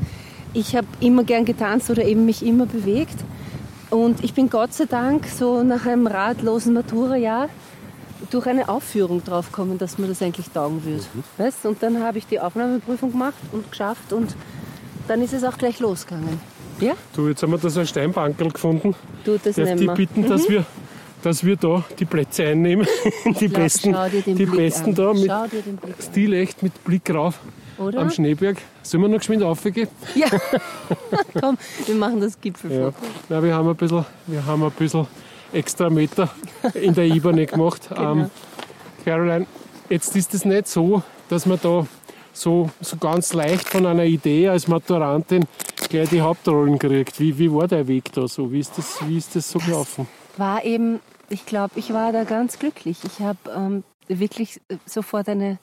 Ich habe immer gern getanzt oder eben mich immer bewegt. Und ich bin Gott sei Dank so nach einem ratlosen Maturajahr durch eine Aufführung draufgekommen, dass mir das eigentlich taugen würde. Weißt? Und dann habe ich die Aufnahmeprüfung gemacht und geschafft und dann ist es auch gleich losgegangen. Ja, Du, jetzt haben wir da so ein Steinbankerl gefunden. du, das Darf die bitten, dass, wir, dass wir da die Plätze einnehmen? die besten, schau dir den die Blick besten an. da mit an. stilecht mit Blick rauf Oder? am Schneeberg. Sollen wir noch geschwind aufgehen? Ja, komm, wir machen das Ja. Gipfelfoto. Na, wir haben ein bisschen, wir haben ein bisschen extra Meter in der Ebene gemacht. Genau. Ähm, Caroline, jetzt ist es nicht so, dass man da so, so ganz leicht von einer Idee als Maturantin gleich die Hauptrollen kriegt. Wie, wie war der Weg da so? Wie ist das, wie ist das so gelaufen? War eben, ich glaube, ich war da ganz glücklich. Ich habe ähm, wirklich sofort eine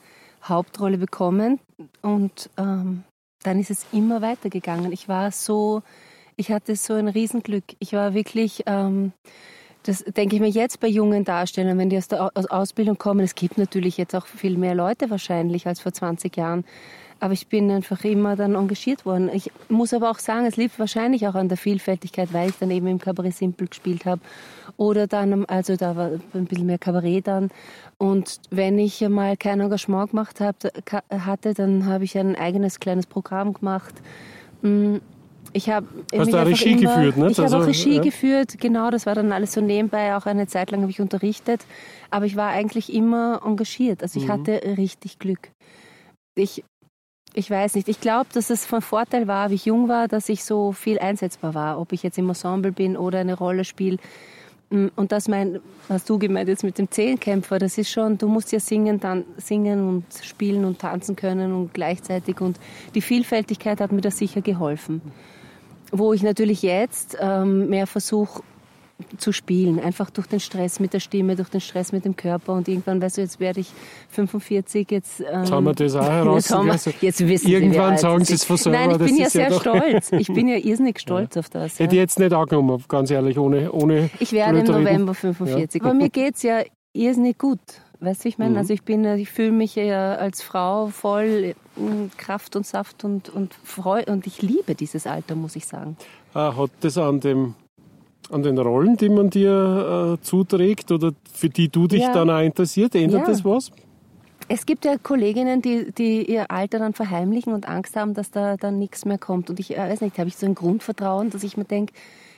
Hauptrolle bekommen und ähm, dann ist es immer weitergegangen. Ich war so, ich hatte so ein Riesenglück. Ich war wirklich, ähm, das denke ich mir jetzt bei jungen Darstellern, wenn die aus der Au- aus Ausbildung kommen. Es gibt natürlich jetzt auch viel mehr Leute wahrscheinlich als vor 20 Jahren. Aber ich bin einfach immer dann engagiert worden. Ich muss aber auch sagen, es liegt wahrscheinlich auch an der Vielfältigkeit, weil ich dann eben im Cabaret Simple gespielt habe. Oder dann, also da war ein bisschen mehr Kabarett dann. Und wenn ich mal kein Engagement gemacht hab, hatte, dann habe ich ein eigenes kleines Programm gemacht. Mm, Ich habe Hast du Regie immer, geführt, ne? Ich habe Also, auch Regie ja. geführt, genau, das war dann alles so nebenbei. Auch eine Zeit lang habe ich unterrichtet. Aber ich war eigentlich immer engagiert. Also Mhm. ich hatte richtig Glück. Ich, ich weiß nicht. Ich glaube, dass es von Vorteil war, wie ich jung war, dass ich so viel einsetzbar war. Ob ich jetzt im Ensemble bin oder eine Rolle spiele. Mm, Und das mein, was du gemeint jetzt mit dem Zehnkämpfer, das ist schon, du musst ja singen, dann singen und spielen und tanzen können und gleichzeitig. Und die Vielfältigkeit hat mir da sicher geholfen. Wo ich natürlich jetzt ähm, mehr versuche zu spielen, einfach durch den Stress mit der Stimme, durch den Stress mit dem Körper und irgendwann, weißt du, jetzt werde ich 45, jetzt... Ähm, Jetzt haben wir das auch heraus. Jetzt, wir, Also, jetzt wissen Sie, irgendwann alt sagen Sie es von selber, Nein, ich bin ja ja sehr stolz. Ich bin ja irrsinnig stolz auf das. Ja. Hätte ich jetzt nicht angenommen, ganz ehrlich, ohne, ohne Ich werde im. November 45. Aber mir geht es ja irrsinnig gut. Weißt du, ich meine? Mhm. Also ich bin, ich fühle mich ja als Frau voll mm, Kraft und Saft und, und Freude. Und ich liebe dieses Alter, muss ich sagen. Ah, hat das an, dem, an den Rollen, die man dir äh, zuträgt oder für die du dich Ja. dann auch interessiert, ändert Ja. das was? Es gibt ja Kolleginnen, die, die ihr Alter dann verheimlichen und Angst haben, dass da dann nichts mehr kommt. Und ich äh, weiß nicht, habe ich so ein Grundvertrauen, dass ich mir denke,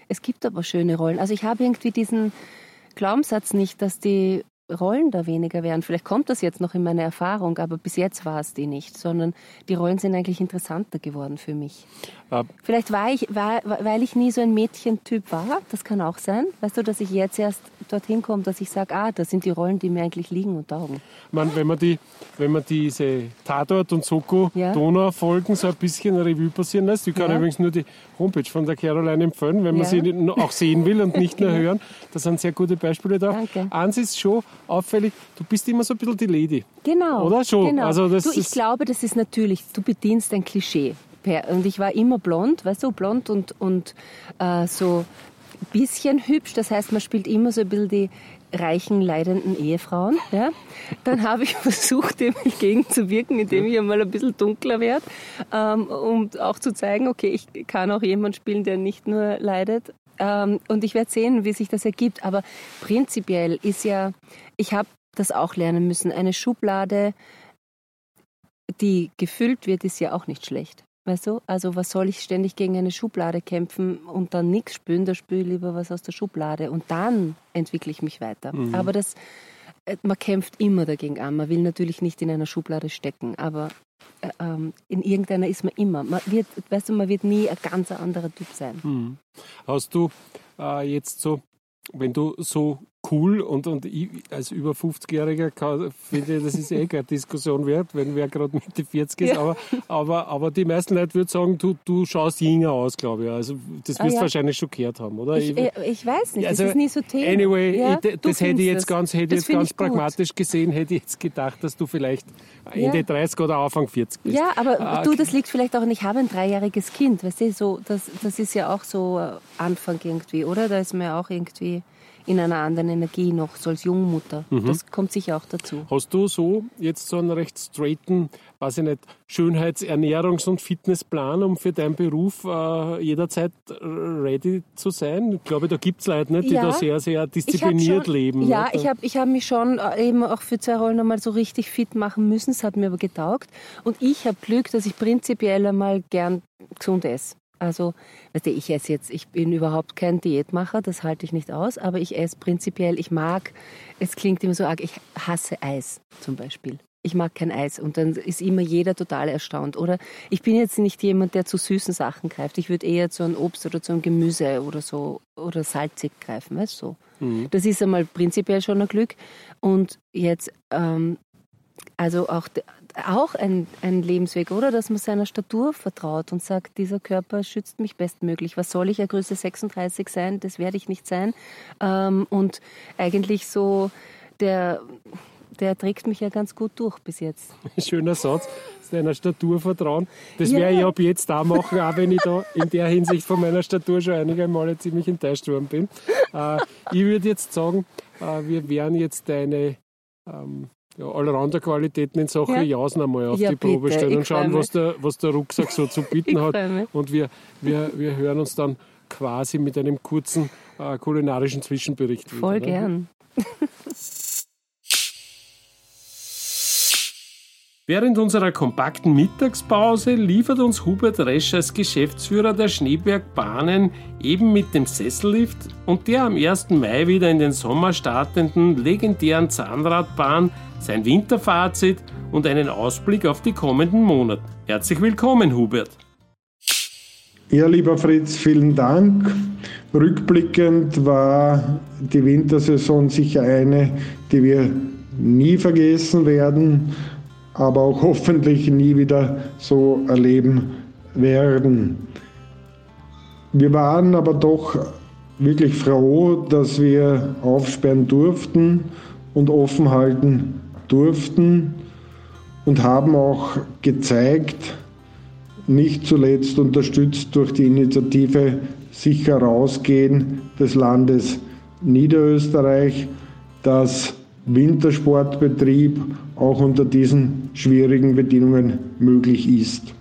es gibt aber schöne Rollen. Also ich habe irgendwie diesen Glaubenssatz nicht, dass die Rollen da weniger werden. Vielleicht kommt das jetzt noch in meine Erfahrung, aber bis jetzt war es die nicht, sondern die Rollen sind eigentlich interessanter geworden für mich. Vielleicht war ich, war, weil ich nie so ein Mädchentyp war, das kann auch sein. Weißt du, dass ich jetzt erst dorthin komme, dass ich sage, ah, das sind die Rollen, die mir eigentlich liegen und taugen. man, wenn, man die, wenn man diese Tatort- und Ja. Soko-Donau-Folgen so ein bisschen Revue passieren lässt, ich kann Ja. übrigens nur die Homepage von der Caroline empfehlen, wenn man Ja. sie auch sehen will und nicht nur hören. Da sind sehr gute Beispiele drauf. Danke. Eins ist schon auffällig, du bist immer so ein bisschen die Lady. Genau. Oder schon? Genau. Also das du, ich glaube, das ist natürlich, du bedienst ein Klischee. Per- Und ich war immer blond, weißt du, blond und, und äh, so ein bisschen hübsch. Das heißt, man spielt immer so ein bisschen die reichen, leidenden Ehefrauen. Ja? Dann habe ich versucht, dem entgegenzuwirken, indem ich einmal ein bisschen dunkler werde, ähm, um auch zu zeigen, okay, ich kann auch jemand spielen, der nicht nur leidet. Ähm, und ich werde sehen, wie sich das ergibt. Aber prinzipiell ist ja, ich habe das auch lernen müssen, eine Schublade, die gefüllt wird, ist ja auch nicht schlecht. Weißt du? Also was soll ich ständig gegen eine Schublade kämpfen und dann nichts spüren? Da spüre ich lieber was aus der Schublade und dann entwickle ich mich weiter. Mhm. Aber das, äh, man kämpft immer dagegen an. Man will natürlich nicht in einer Schublade stecken, aber äh, ähm, in irgendeiner ist man immer. Man wird, weißt du, man wird nie ein ganz anderer Typ sein. Mhm. Hast du äh, jetzt so, wenn du so cool und, und ich als über 50-Jähriger finde, das ist eh keine Diskussion wert, wenn wer gerade Mitte 40 ist. Ja. Aber, aber, aber die meisten Leute würden sagen, du, du schaust jünger aus, glaube ich. Also das wirst du ah, ja. wahrscheinlich schon gehört haben, oder? Ich, ich, ich weiß nicht, also, das ist nie so Thema. Anyway, ja, ich, das hätte ich jetzt ganz, hätte jetzt ganz pragmatisch gut. gesehen, hätte ich jetzt gedacht, dass du vielleicht Ende 30 oder Anfang 40 bist. Ja, aber ah, du, das liegt vielleicht auch an, ich habe ein dreijähriges Kind, weißt du, so, das, das ist ja auch so äh, Anfang irgendwie, oder? Da ist mir auch irgendwie in einer anderen Energie noch, so als Jungmutter. Mhm. Das kommt sicher auch dazu. Hast du so jetzt so einen recht straighten, weiß ich nicht, Schönheits-, Ernährungs- und Fitnessplan, um für deinen Beruf äh, jederzeit ready zu sein? Ich glaube, da gibt es Leute, nicht, die ja, da sehr, sehr diszipliniert schon, leben. Ja, nicht? ich habe ich hab mich schon äh, eben auch für zwei Rollen einmal so richtig fit machen müssen. Es hat mir aber getaugt. Und ich habe Glück, dass ich prinzipiell einmal gern gesund esse. Also, weißt du, ich esse jetzt, ich bin überhaupt kein Diätmacher, das halte ich nicht aus, aber ich esse prinzipiell, ich mag, es klingt immer so arg, ich hasse Eis zum Beispiel. Ich mag kein Eis und dann ist immer jeder total erstaunt. Oder ich bin jetzt nicht jemand, der zu süßen Sachen greift. Ich würde eher zu einem Obst oder zu einem Gemüse oder so oder salzig greifen, weißt du? So. Mhm. Das ist einmal prinzipiell schon ein Glück. Und jetzt, ähm, also auch auch ein, ein Lebensweg, oder? Dass man seiner Statur vertraut und sagt, dieser Körper schützt mich bestmöglich. Was soll ich, eine Größe 36 sein? Das werde ich nicht sein. Ähm, und eigentlich so, der, der trägt mich ja ganz gut durch bis jetzt. Schöner Satz, seiner Statur vertrauen. Das ja. werde ich ab jetzt auch machen, auch wenn ich da in der Hinsicht von meiner Statur schon einige Male ziemlich enttäuscht worden bin. Äh, ich würde jetzt sagen, äh, wir werden jetzt deine ähm, ja, Allrounder-Qualitäten in Sachen ja. Jausen einmal auf ja, die Probe bitte. stellen und schauen, was der, was der Rucksack so zu bieten hat. Und wir, wir, wir hören uns dann quasi mit einem kurzen äh, kulinarischen Zwischenbericht Voll wieder. Voll gern. Während unserer kompakten Mittagspause liefert uns Hubert Resch als Geschäftsführer der Schneebergbahnen eben mit dem Sessellift und der am 1. Mai wieder in den Sommer startenden legendären Zahnradbahn sein Winterfazit und einen Ausblick auf die kommenden Monate. Herzlich willkommen, Hubert. Ja, lieber Fritz, vielen Dank. Rückblickend war die Wintersaison sicher eine, die wir nie vergessen werden aber auch hoffentlich nie wieder so erleben werden. Wir waren aber doch wirklich froh, dass wir aufsperren durften und offen halten durften und haben auch gezeigt, nicht zuletzt unterstützt durch die Initiative Sicher rausgehen des Landes Niederösterreich, dass Wintersportbetrieb auch unter diesen schwierigen Bedingungen möglich ist.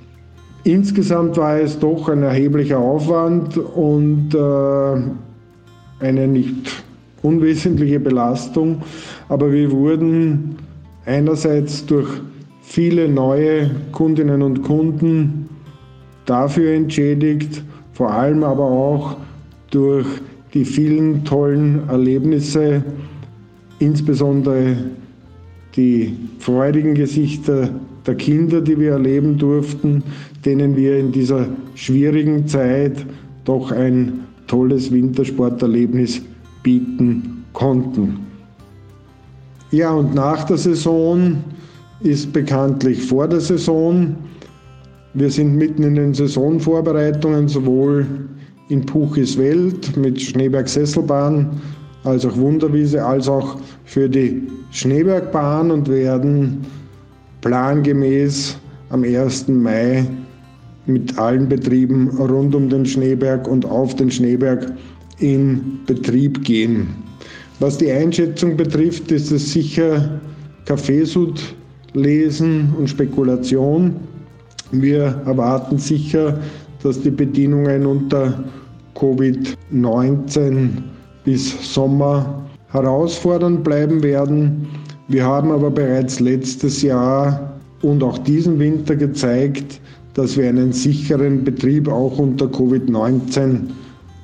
Insgesamt war es doch ein erheblicher Aufwand und äh, eine nicht unwesentliche Belastung, aber wir wurden einerseits durch viele neue Kundinnen und Kunden dafür entschädigt, vor allem aber auch durch die vielen tollen Erlebnisse, insbesondere die freudigen Gesichter der Kinder, die wir erleben durften, denen wir in dieser schwierigen Zeit doch ein tolles Wintersporterlebnis bieten konnten. Ja, und nach der Saison ist bekanntlich vor der Saison. Wir sind mitten in den Saisonvorbereitungen, sowohl in Puchis Welt mit Schneeberg Sesselbahn als auch Wunderwiese, als auch für die Schneebergbahn und werden plangemäß am 1. Mai mit allen Betrieben rund um den Schneeberg und auf den Schneeberg in Betrieb gehen. Was die Einschätzung betrifft, ist es sicher Kaffeesud lesen und Spekulation. Wir erwarten sicher, dass die Bedingungen unter Covid-19 bis Sommer herausfordernd bleiben werden. Wir haben aber bereits letztes Jahr und auch diesen Winter gezeigt, dass wir einen sicheren Betrieb auch unter Covid-19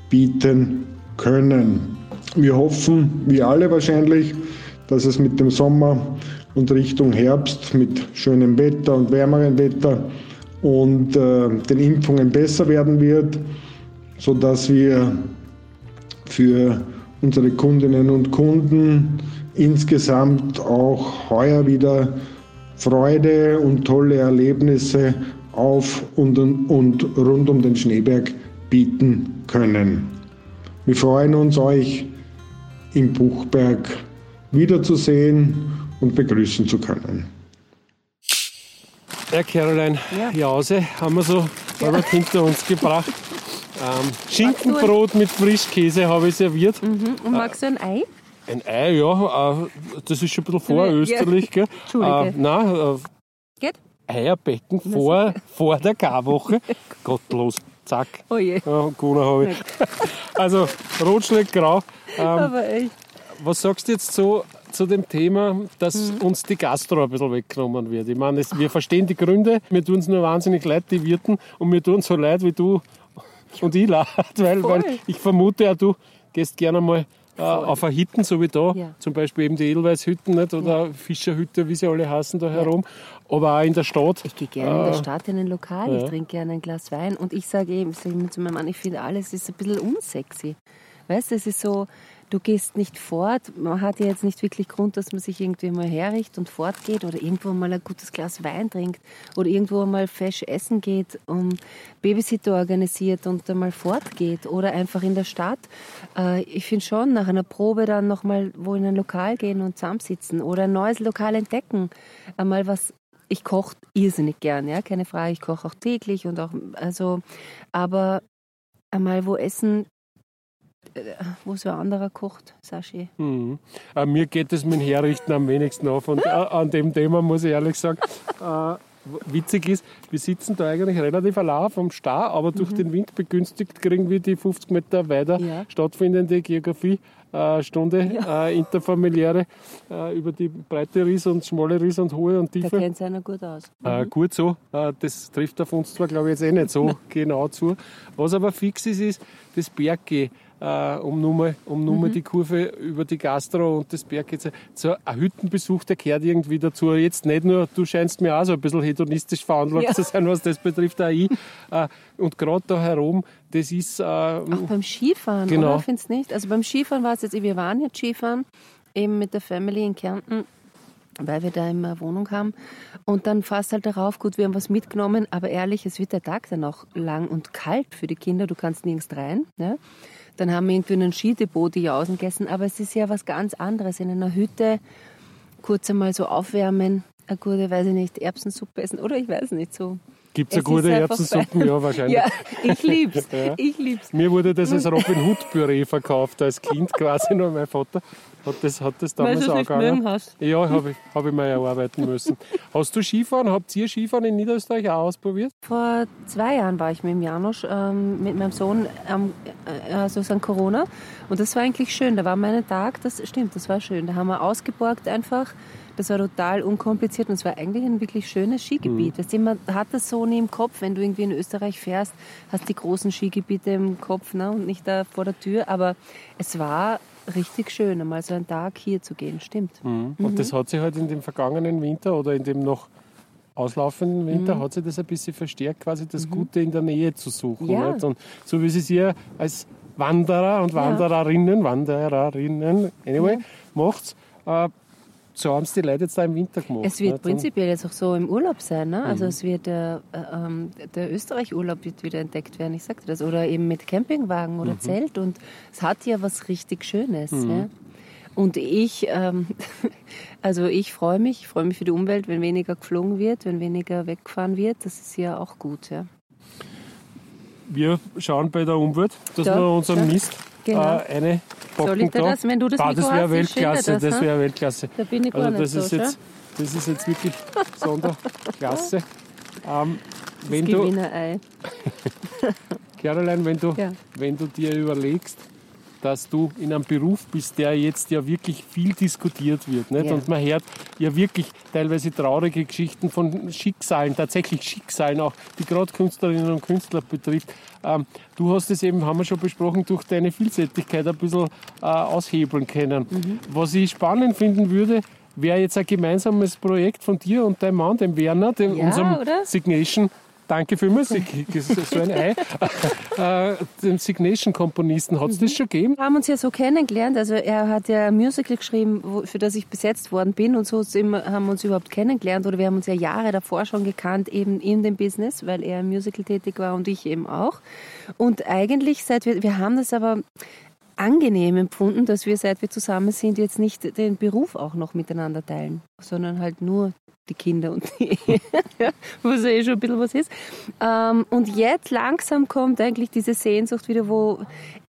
bieten können. Wir hoffen, wie alle wahrscheinlich, dass es mit dem Sommer und Richtung Herbst mit schönem Wetter und wärmerem Wetter und äh, den Impfungen besser werden wird, sodass wir für unsere Kundinnen und Kunden insgesamt auch heuer wieder Freude und tolle Erlebnisse auf und, und rund um den Schneeberg bieten können. Wir freuen uns, euch im Buchberg wiederzusehen und begrüßen zu können. Ja, Caroline ja. Jause haben wir so ja. hinter uns gebracht. Ähm, Schinkenbrot mit Frischkäse habe ich serviert. Mhm. Und magst du ein Ei? Ein Ei, ja. Äh, das ist schon ein bisschen vorösterlich. Ja. Entschuldige. Äh, nein, äh, Geht? Eierbecken vor, vor der Garwoche. Gottlos. Zack. Oh je. Ja, Guna habe ich. also, rot schlägt grau. Ähm, Aber echt. Was sagst du jetzt so zu dem Thema, dass mhm. uns die Gastro ein bisschen weggenommen wird? Ich meine, wir verstehen die Gründe. Mir tun es nur wahnsinnig leid, die Wirten. Und mir tun so leid wie du und ich leid. Weil, weil ich vermute ja, du gehst gerne mal äh, auf eine Hütten, so wie da, ja. zum Beispiel eben die Edelweißhütten nicht? oder ja. Fischerhütte, wie sie alle heißen da herum, aber auch in der Stadt. Ich gehe gerne in der äh, Stadt in ein Lokal, ich trinke gerne ein Glas Wein und ich sage eben, sag zu meinem Mann, ich finde alles ist ein bisschen unsexy. Weißt du, es ist so, du gehst nicht fort. Man hat ja jetzt nicht wirklich Grund, dass man sich irgendwie mal herricht und fortgeht oder irgendwo mal ein gutes Glas Wein trinkt oder irgendwo mal fesch essen geht, um Babysitter organisiert und dann mal fortgeht oder einfach in der Stadt. Äh, ich finde schon, nach einer Probe dann nochmal wo in ein Lokal gehen und zusammensitzen oder ein neues Lokal entdecken. Einmal was ich koche irrsinnig gern, ja, keine Frage. Ich koche auch täglich und auch, also, aber einmal wo Essen wo so ein anderer kocht, Sashi. Mhm. Äh, mir geht es mit dem Herrichten am wenigsten auf und äh, an dem Thema muss ich ehrlich sagen, äh, witzig ist, wir sitzen da eigentlich relativ allein vom Star, aber durch mhm. den Wind begünstigt kriegen wir die 50 Meter weiter ja. stattfindende Geografiestunde, ja. äh, interfamiliäre, äh, über die breite Ries und schmale Ries und hohe und tiefe. Da kennt es einer gut aus. Äh, mhm. gut so, äh, das trifft auf uns zwar glaube ich jetzt eh nicht so genau zu. Was aber fix ist, ist das Berggehen äh, um nur mal, um nur mhm. die Kurve über die Gastro und das Berg jetzt. So ein Hüttenbesuch, der gehört irgendwie dazu. Jetzt nicht nur, du scheinst mir auch so ein bisschen hedonistisch veranlagt ja. zu sein, was das betrifft, auch ich. Äh, und gerade da herum, das ist... Äh, auch beim Skifahren, genau. oder? Findest nicht? Also beim Skifahren war es jetzt, wir waren jetzt Skifahren, eben mit der Family in Kärnten weil wir da immer eine Wohnung haben. Und dann fast halt darauf, gut, wir haben was mitgenommen, aber ehrlich, es wird der Tag dann auch lang und kalt für die Kinder, du kannst nirgends rein. Ne? Dann haben wir irgendwie einen Skidepot die Jausen gegessen. Aber es ist ja was ganz anderes. In einer Hütte kurz einmal so aufwärmen, eine gute, weiß ich nicht, Erbsensuppe essen oder ich weiß nicht so. Gibt es eine gute Erbsensuppe? Ja, wahrscheinlich. Ja, ich lieb's. ja. Ich lieb's. Mir wurde das als Robin Hood Püree verkauft als Kind quasi noch mein Vater. Hat das, hat das damals Weil angegangen? Hast. Ja, habe ich, hab ich mal erarbeiten müssen. Hast du Skifahren? Habt ihr Skifahren in Niederösterreich auch ausprobiert? Vor zwei Jahren war ich mit dem Janosch, ähm, mit meinem Sohn, ähm, äh, also an Corona. Und das war eigentlich schön. Da war mein Tag, das stimmt, das war schön. Da haben wir ausgeborgt einfach. Das war total unkompliziert und es war eigentlich ein wirklich schönes Skigebiet. Mhm. Weißt du, man hat das so nie im Kopf, wenn du irgendwie in Österreich fährst, hast die großen Skigebiete im Kopf ne, und nicht da vor der Tür. Aber es war richtig schön, einmal so einen Tag hier zu gehen, stimmt. Mhm. Und mhm. das hat sich halt in dem vergangenen Winter oder in dem noch auslaufenden Winter mhm. hat sich das ein bisschen verstärkt, quasi das mhm. Gute in der Nähe zu suchen. Ja. Und so wie Sie es hier als Wanderer und Wandererinnen, ja. Wandererinnen, anyway, ja. macht, äh, so haben es die Leute jetzt da im Winter gemacht. Es wird nicht? prinzipiell jetzt auch so im Urlaub sein. Ne? Also mhm. es wird äh, äh, der Österreich-Urlaub wird wieder entdeckt werden, ich sagte das. Oder eben mit Campingwagen oder mhm. Zelt. Und es hat ja was richtig Schönes. Mhm. Ja? Und ich, ähm, also ich freue mich, ich freue mich für die Umwelt, wenn weniger geflogen wird, wenn weniger weggefahren wird. Das ist ja auch gut. Ja. Wir schauen bei der Umwelt, dass da, wir unseren da. Mist genau. äh, eine Soll ich dir das, wenn du das ah, Das wäre Weltklasse, das, das wäre Weltklasse. Da bin ich gar also das nicht ist so, jetzt, Das ist jetzt wirklich Sonderklasse. Ähm, wenn du, Gewinnerei. Caroline, wenn du, ja. wenn du dir überlegst, dass du in einem Beruf bist, der jetzt ja wirklich viel diskutiert wird. Nicht? Ja. Und man hört ja wirklich teilweise traurige Geschichten von Schicksalen, tatsächlich Schicksalen auch, die gerade Künstlerinnen und Künstler betrifft. Ähm, du hast es eben, haben wir schon besprochen, durch deine Vielseitigkeit ein bisschen äh, aushebeln können. Mhm. Was ich spannend finden würde, wäre jetzt ein gemeinsames Projekt von dir und deinem Mann, dem Werner, dem, ja, unserem oder? Signation Danke für Musik. So ein Ei. äh, den Signation-Komponisten hat es mhm. das schon gegeben? Wir haben uns ja so kennengelernt. Also er hat ja ein Musical geschrieben, für das ich besetzt worden bin und so haben wir uns überhaupt kennengelernt. Oder wir haben uns ja Jahre davor schon gekannt, eben in dem Business, weil er im Musical tätig war und ich eben auch. Und eigentlich seit wir, wir haben das aber angenehm empfunden, dass wir, seit wir zusammen sind, jetzt nicht den Beruf auch noch miteinander teilen, sondern halt nur die Kinder und die Ehe, was ja eh schon ein bisschen was ist. Ähm, und jetzt langsam kommt eigentlich diese Sehnsucht wieder, wo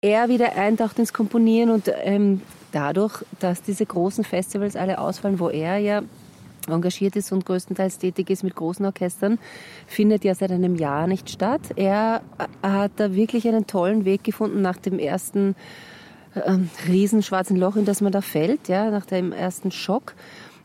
er wieder eintaucht ins Komponieren und ähm, dadurch, dass diese großen Festivals alle ausfallen, wo er ja engagiert ist und größtenteils tätig ist mit großen Orchestern, findet ja seit einem Jahr nicht statt. Er hat da wirklich einen tollen Weg gefunden nach dem ersten ähm, riesenschwarzen Loch, in das man da fällt, ja, nach dem ersten Schock,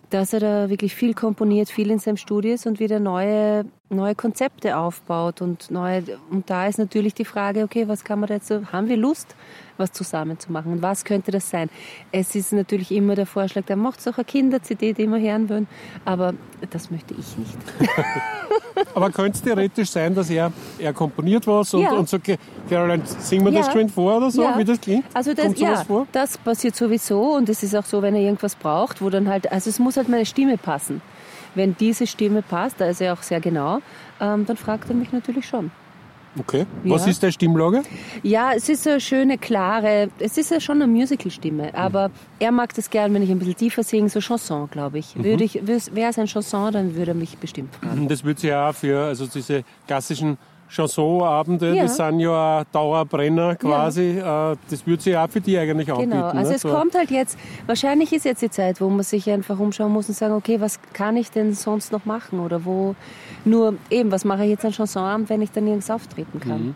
dass er da wirklich viel komponiert, viel in seinem Studio ist und wieder neue, neue Konzepte aufbaut und neue, und da ist natürlich die Frage, okay, was kann man da jetzt haben wir Lust, was zusammen zu machen. Und was könnte das sein? Es ist natürlich immer der Vorschlag, da macht es auch eine Kinder-CD, die wir hören wollen. Aber das möchte ich nicht. Aber könnte es theoretisch sein, dass er, er komponiert was und, ja. und so, Caroline, singen wir ja. das geschwind vor oder so, ja. wie das klingt? Also das, ja, vor? das passiert sowieso und es ist auch so, wenn er irgendwas braucht, wo dann halt, also es muss halt meine Stimme passen. Wenn diese Stimme passt, da ist er auch sehr genau, ähm, dann fragt er mich natürlich schon. Okay. Ja. Was ist der Stimmlage? Ja, es ist eine schöne, klare, es ist ja schon eine Musical-Stimme, aber mhm. er mag das gern, wenn ich ein bisschen tiefer singe, so Chanson, glaube ich. Mhm. Würde ich, wäre es ein Chanson, dann würde er mich bestimmt fragen. Das würde sie ja auch für, also diese klassischen Chansonabende, ja. das sind ja Dauerbrenner quasi. Ja. Äh, das würde sich auch für die eigentlich anbieten. Genau, also ne? es so. kommt halt jetzt, wahrscheinlich ist jetzt die Zeit, wo man sich einfach umschauen muss und sagen, okay, was kann ich denn sonst noch machen? Oder wo, nur eben, was mache ich jetzt an Chansonabend, wenn ich dann nirgends auftreten kann? Mhm.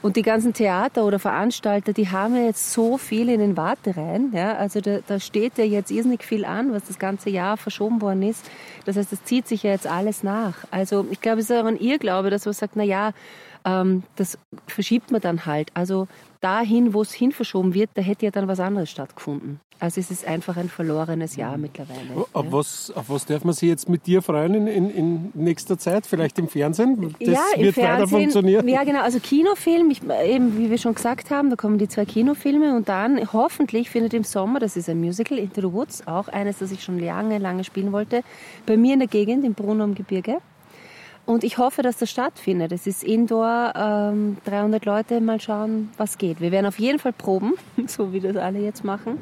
Und die ganzen Theater oder Veranstalter, die haben ja jetzt so viel in den Wartereihen. Ja? Also da, da steht ja jetzt irrsinnig viel an, was das ganze Jahr verschoben worden ist. Das heißt, das zieht sich ja jetzt alles nach. Also ich glaube, es ist auch ein Irrglaube, dass man sagt, na ja, ähm, das verschiebt man dann halt. Also dahin, wo es hin verschoben wird, da hätte ja dann was anderes stattgefunden. Also es ist einfach ein verlorenes Jahr mhm. mittlerweile. Auf, ja. was, auf was darf man sich jetzt mit dir freuen in, in, in nächster Zeit? Vielleicht im Fernsehen? Das ja, im wird Fernsehen, weiter funktionieren? Ja, genau. Also Kinofilm, ich, eben wie wir schon gesagt haben, da kommen die zwei Kinofilme und dann hoffentlich findet im Sommer, das ist ein Musical, Into the Woods, auch eines, das ich schon lange, lange spielen wollte, bei mir in der Gegend, im Brunner am Gebirge. Und ich hoffe, dass das stattfindet. Es ist Indoor, ähm, 300 Leute, mal schauen, was geht. Wir werden auf jeden Fall proben, so wie das alle jetzt machen.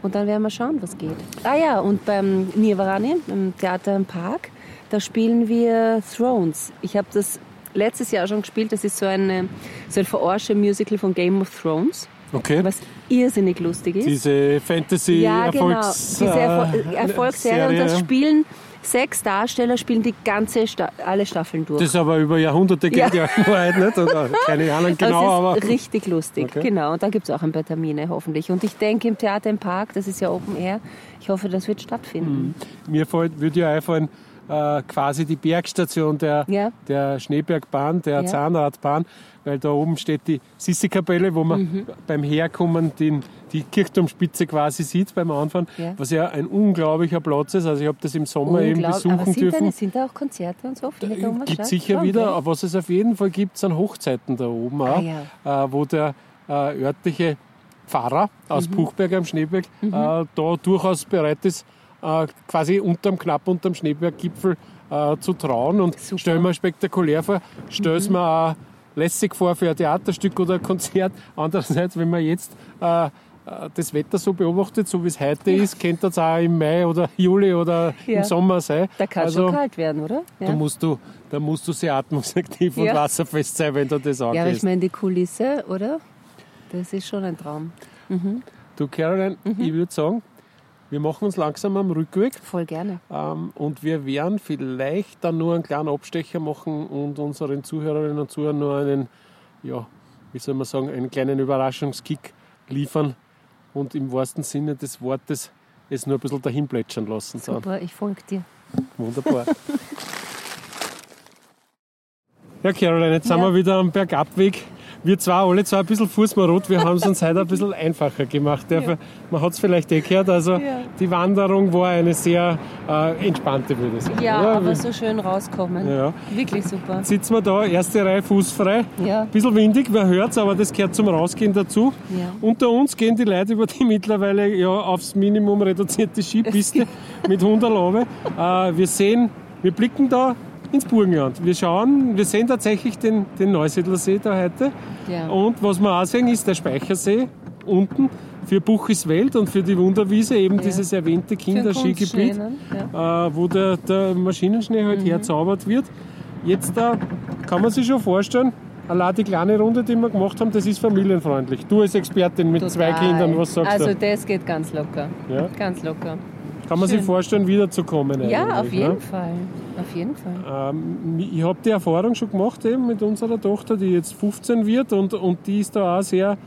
Und dann werden wir schauen, was geht. Ah ja, und beim Nirvarani, im Theater im Park, da spielen wir Thrones. Ich habe das letztes Jahr schon gespielt. Das ist so, eine, so ein verarsche Musical von Game of Thrones. Okay. Was irrsinnig lustig ist. Diese Fantasy-Erfolgsserie. Ja, genau. Diese Erfolgsserie. Und das Spielen Sechs Darsteller spielen die ganze Sta alle Staffeln durch. Das ist aber über Jahrhunderte geht ja, in Wahrheit nicht. Oder keine Ahnung genau. Das ist aber richtig lustig, okay. genau. Und da gibt es auch ein paar Termine hoffentlich. Und ich denke im Theater im Park, das ist ja Open Air, ich hoffe, das wird stattfinden. Mhm. Mir fällt, würde ja einfallen, äh, quasi die Bergstation der, ja. der Schneebergbahn, der ja. Zahnradbahn, weil da oben steht die Sissi-Kapelle, wo man mhm. beim Herkommen den, die Kirchturmspitze quasi sieht beim Anfang, ja. was ja ein unglaublicher Platz ist. Also ich habe das im Sommer eben besuchen aber sind dürfen. Da, sind da auch Konzerte und so? Es gibt sicher okay. wieder, aber was es auf jeden Fall gibt, sind Hochzeiten da oben auch, ah, äh, wo der äh, örtliche Pfarrer aus mhm. Buchberg am Schneeberg mhm. äh, da durchaus bereit ist, äh, quasi unterm, knapp unterm Schneeberggipfel äh, zu trauen. Und Super. stell mir spektakulär vor, stell mhm. mir auch lässig vor für ein Theaterstück oder ein Konzert. Andererseits, wenn man jetzt äh, äh, das Wetter so beobachtet, so wie es heute ja. ist, könnte es auch im Mai oder Juli oder ja. im Sommer sein. Da kann es also, schon kalt werden, oder? Ja. Da, musst du, da musst du sehr atmungsaktiv und wasserfest sein, wenn du das angehst. Ja, aber ich meine, die Kulisse, oder? Das ist schon ein Traum. Mhm. Du, Caroline, mhm. ich würde sagen, wir machen uns langsam am Rückweg. Voll gerne. Ähm, und wir werden vielleicht dann nur einen kleinen Abstecher machen und unseren Zuhörerinnen und Zuhörern nur einen, ja, wie soll man sagen, einen kleinen Überraschungskick liefern und im wahrsten Sinne des Wortes es nur ein bisschen dahin plätschern lassen. Super, ich folge dir. Wunderbar. ja, Caroline, jetzt ja. sind wir wieder am Bergabweg wir zwar alle zwar ein bisschen fußmarot, wir haben es uns heute ein bisschen einfacher gemacht. Ja. Man hat es vielleicht eh gehört, also ja. die Wanderung war eine sehr äh, entspannte, würde ich sagen. Ja, oder? aber so schön rauskommen. Ja. Wirklich super. Jetzt sitzen wir da, erste Reihe fußfrei. Ja. Ein bisschen windig, man hört es, aber das gehört zum Rausgehen dazu. Ja. Unter uns gehen die Leute über die mittlerweile ja, aufs Minimum reduzierte Skipiste mit 100 Laube. Äh, wir sehen, wir blicken da ins Burgenland. Wir schauen, wir sehen tatsächlich den, den Neusiedlersee da heute. Ja. Und was wir auch sehen, ist der Speichersee unten für Buchiswelt und für die Wunderwiese eben ja. dieses erwähnte Kinderskigebiet, ja. äh, wo der, der Maschinenschnee halt mhm. herzaubert wird. Jetzt da kann man sich schon vorstellen, allein die kleine Runde, die wir gemacht haben, das ist familienfreundlich. Du als Expertin mit Total. zwei Kindern, was sagst also du? Also das geht ganz locker. Ja? Ganz locker. Kann man Schön. sich vorstellen, wiederzukommen? Ja, auf jeden ne? Fall. Auf jeden Fall. Ähm, ich habe die Erfahrung schon gemacht eben mit unserer Tochter, die jetzt 15 wird und, und die ist da auch sehr,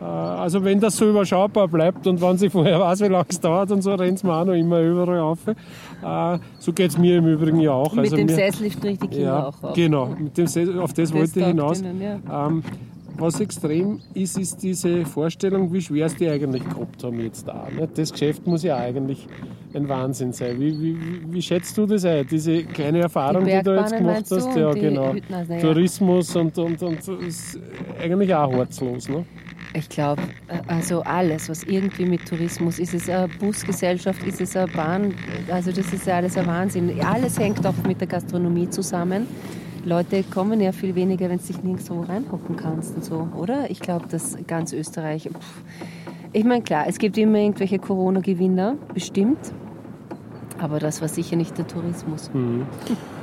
äh, also wenn das so überschaubar bleibt und wenn sie vorher weiß, wie lange es dauert und so, rennt man auch noch immer überall auf. Äh, so geht es mir im Übrigen ja auch. Mit also dem Sesslift richtig ja, auch auf. Genau, mit dem auf das, das wollte ich hinaus. Ihnen, ja. ähm, was extrem ist, ist diese Vorstellung, wie schwer es die eigentlich gehabt haben jetzt da. Das Geschäft muss ja eigentlich ein Wahnsinn sein. Wie, wie, wie schätzt du das ein? Diese kleine Erfahrung, die, die du jetzt gemacht hast, ja genau. Hütner, ja. Tourismus und, und, und ist eigentlich auch herzlos. Ne? Ich glaube, also alles, was irgendwie mit Tourismus, ist es eine Busgesellschaft, ist es eine Bahn, also das ist ja alles ein Wahnsinn. Alles hängt auch mit der Gastronomie zusammen. Leute kommen ja viel weniger, wenn du dich nirgendwo reinhocken kannst und so, oder? Ich glaube, dass ganz Österreich. Pff. Ich meine, klar, es gibt immer irgendwelche Corona-Gewinner, bestimmt. Aber das war sicher nicht der Tourismus. Mhm.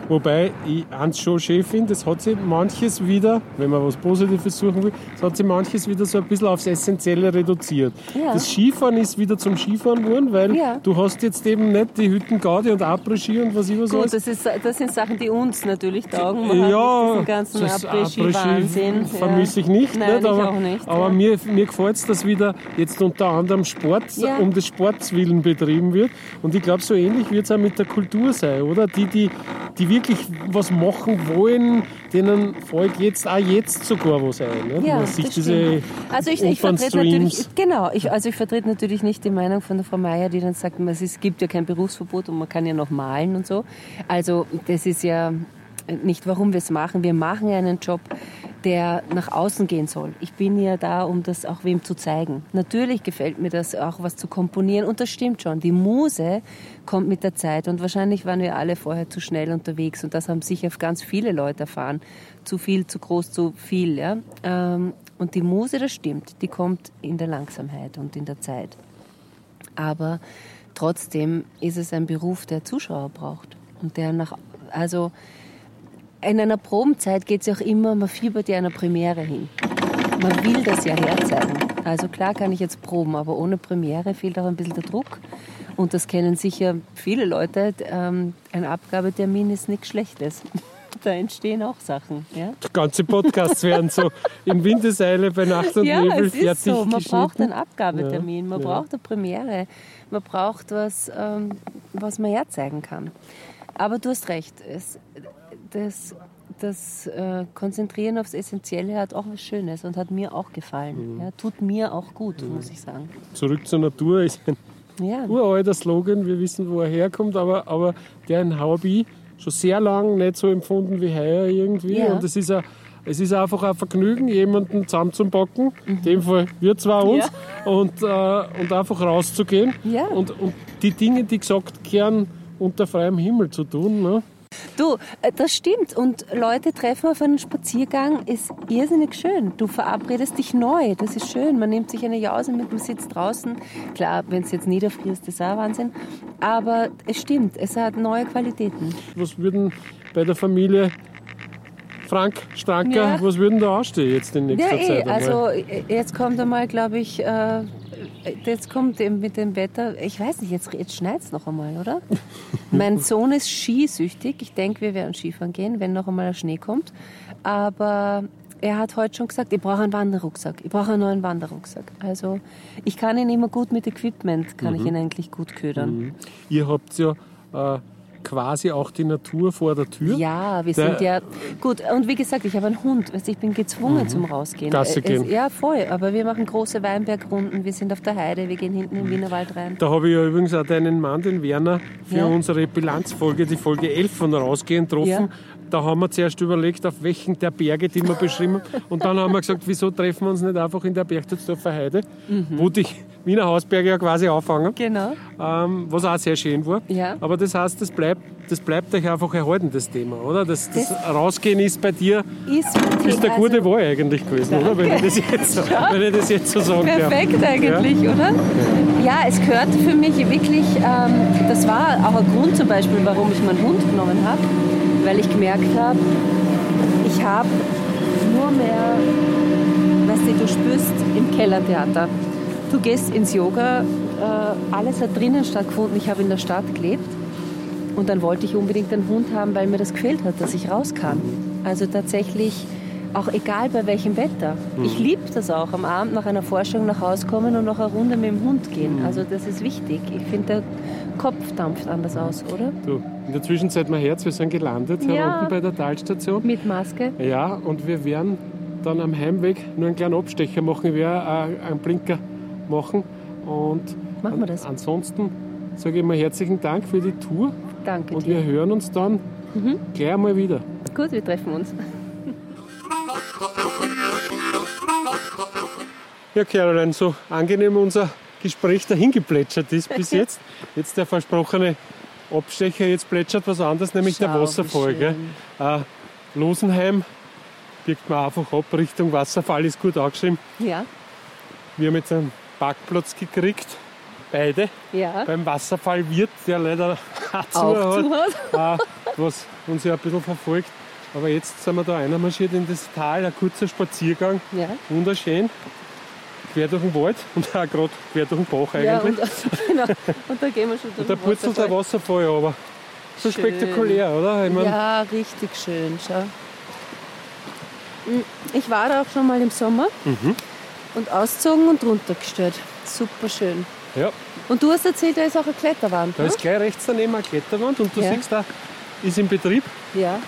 Wobei ich eins schon schön finde, das hat sich manches wieder, wenn man was Positives suchen will, das hat sich manches wieder so ein bisschen aufs Essentielle reduziert. Ja. Das Skifahren ist wieder zum Skifahren geworden, weil ja. du hast jetzt eben nicht die Hüttengarde und Après-Ski und was ich was Gut, das, ist, das sind Sachen, die uns natürlich taugen. Man ja, diesen ganzen Après-Ski-Wahnsinn. vermisse ich nicht, Nein, nicht aber, auch nicht, aber mir, mir gefällt es, dass wieder jetzt unter anderem Sport um des Sports willen betrieben wird. Und ich glaube, so ähnlich wird es auch mit der Kultur sein, oder? Die, die, die wirklich was machen wollen, denen folgt jetzt auch jetzt sogar was ein. Ne? Ja, das diese also ich, ich vertrete natürlich, genau, ich, also ich vertrete natürlich nicht die Meinung von der Frau Meier, die dann sagt, es gibt ja kein Berufsverbot und man kann ja noch malen und so. Also das ist ja nicht, warum wir es machen. Wir machen einen Job, der nach außen gehen soll. Ich bin ja da, um das auch wem zu zeigen. Natürlich gefällt mir das auch, was zu komponieren. Und das stimmt schon. Die Muse kommt mit der Zeit. Und wahrscheinlich waren wir alle vorher zu schnell unterwegs. Und das haben sicher ganz viele Leute erfahren. Zu viel, zu groß, zu viel. Ja? Ähm, und die Muse, das stimmt. Die kommt in der Langsamkeit und in der Zeit. Aber trotzdem ist es ein Beruf, der Zuschauer braucht. Und der nach, also, in einer Probenzeit geht es ja auch immer, man fiebert ja einer Premiere hin. Man will das ja herzeigen. Also klar kann ich jetzt proben, aber ohne Premiere fehlt auch ein bisschen der Druck. Und das kennen sicher viele Leute. Ähm, ein Abgabetermin ist nichts Schlechtes. Da entstehen auch Sachen. Ja? Ganze Podcasts werden so in Windeseile bei Nacht und ja, Nebel es ist so. Man braucht einen Abgabetermin, man ja, braucht eine Premiere, man braucht was, ähm, was man herzeigen kann. Aber du hast recht. Es, das, das äh, Konzentrieren aufs Essentielle hat auch was Schönes und hat mir auch gefallen. Mhm. Ja, tut mir auch gut, mhm. muss ich sagen. Zurück zur Natur ist ein ja. uralter Slogan. Wir wissen, wo er herkommt, aber, aber der in Hobby schon sehr lang nicht so empfunden wie heuer irgendwie. Ja. Und es ist, a, es ist einfach ein Vergnügen, jemanden zusammenzupacken. Mhm. In dem Fall wir zwar uns. Ja. Und, äh, und einfach rauszugehen. Ja. Und, und die Dinge, die gesagt werden, unter freiem Himmel zu tun. Ne? Du, äh, das stimmt. Und Leute treffen auf einen Spaziergang ist irrsinnig schön. Du verabredest dich neu. Das ist schön. Man nimmt sich eine Jause mit, man sitzt draußen. Klar, wenn es jetzt niederfriert, ist das auch Wahnsinn. Aber es stimmt, es hat neue Qualitäten. Was würden bei der Familie Frank Stranker, ja. was würden da anstehen jetzt in nächster ja, eh, Zeit? Also äh, jetzt kommt einmal, glaube ich, äh, Jetzt kommt eben mit dem Wetter, ich weiß nicht, jetzt, jetzt schneit es noch einmal, oder? mein Sohn ist skisüchtig. Ich denke, wir werden Skifahren gehen, wenn noch einmal der Schnee kommt. Aber er hat heute schon gesagt, ich brauche einen Wanderrucksack, ich brauche einen neuen Wanderrucksack. Also ich kann ihn immer gut mit Equipment, kann mhm. ich ihn eigentlich gut ködern. Mhm. Ihr habt ja äh, quasi auch die Natur vor der Tür. Ja, wir der, sind ja gut. Und wie gesagt, ich habe einen Hund. Weißt, ich bin gezwungen mhm. zum Rausgehen. Gasse gehen. Es, ja, voll. Aber wir machen große Weinbergrunden. Wir sind auf der Heide. Wir gehen hinten im Wienerwald rein. Da habe ich ja übrigens auch deinen Mann, den Werner, für ja. unsere Bilanzfolge, die Folge 11 von Rausgehen, getroffen. Ja. Da haben wir zuerst überlegt, auf welchen der Berge, die wir beschrieben haben. Und dann haben wir gesagt, wieso treffen wir uns nicht einfach in der Berchtesdorfer Heide, mhm. wo die Wiener Hausberge ja quasi auffangen. Genau. Ähm, was auch sehr schön war. Ja. Aber das heißt, das bleibt, das bleibt euch einfach erhalten, das Thema, oder? Das, das, das Rausgehen ist bei dir ist, ist gute also, Wahl eigentlich gewesen, danke. oder? Wenn ich, das jetzt, ja. wenn ich das jetzt so sagen Perfekt darf. eigentlich, ja. oder? Ja, es gehört für mich wirklich, ähm, das war auch ein Grund zum Beispiel, warum ich meinen Hund genommen habe, weil ich gemerkt habe, ich habe nur mehr, weißt du, du spürst im Kellertheater Du gehst ins Yoga, äh, alles hat drinnen stattgefunden. Ich habe in der Stadt gelebt und dann wollte ich unbedingt einen Hund haben, weil mir das gefehlt hat, dass ich raus kann. Also tatsächlich auch egal bei welchem Wetter. Mhm. Ich liebe das auch, am Abend nach einer Forschung nach Hause kommen und noch eine Runde mit dem Hund gehen. Mhm. Also das ist wichtig. Ich finde, der Kopf dampft anders aus, oder? Du, in der Zwischenzeit mein Herz, wir sind gelandet hier unten bei der Talstation. Mit Maske? Ja, und wir werden dann am Heimweg nur einen kleinen Abstecher machen. Ich werde einen Blinker machen. Und machen wir das. ansonsten sage ich mal herzlichen Dank für die Tour. Danke. Und dir. wir hören uns dann mhm. gleich einmal wieder. Gut, wir treffen uns. Ja, Caroline, so angenehm unser Gespräch dahin geplätschert ist bis jetzt. Jetzt der versprochene Abstecher, jetzt plätschert was anderes, nämlich Schau, der Wasserfall. Äh, Losenheim biegt man einfach ab Richtung Wasserfall, ist gut angeschrieben. Ja. Wir haben jetzt einen Parkplatz gekriegt. Beide. Ja. Beim Wasserfall wird, der leider auch zu hat, äh, was uns ja ein bisschen verfolgt. Aber jetzt sind wir da einmarschiert in das Tal, ein kurzer Spaziergang. Ja. Wunderschön. Quer durch den Wald und auch gerade quer durch den Bach eigentlich. Ja, und, genau. und da gehen wir schon durch Und da purzelt der Wasserfall aber. So schön. spektakulär, oder? Ich mein, ja, richtig schön. Schau. Hm, ich war da auch schon mal im Sommer. Mhm und ausgezogen und runtergestellt. Super schön. Ja. Und du hast erzählt, da ist auch eine Kletterwand. Da ne? ist gleich rechts daneben eine Kletterwand und du ja. siehst, da ist in Betrieb. Ja.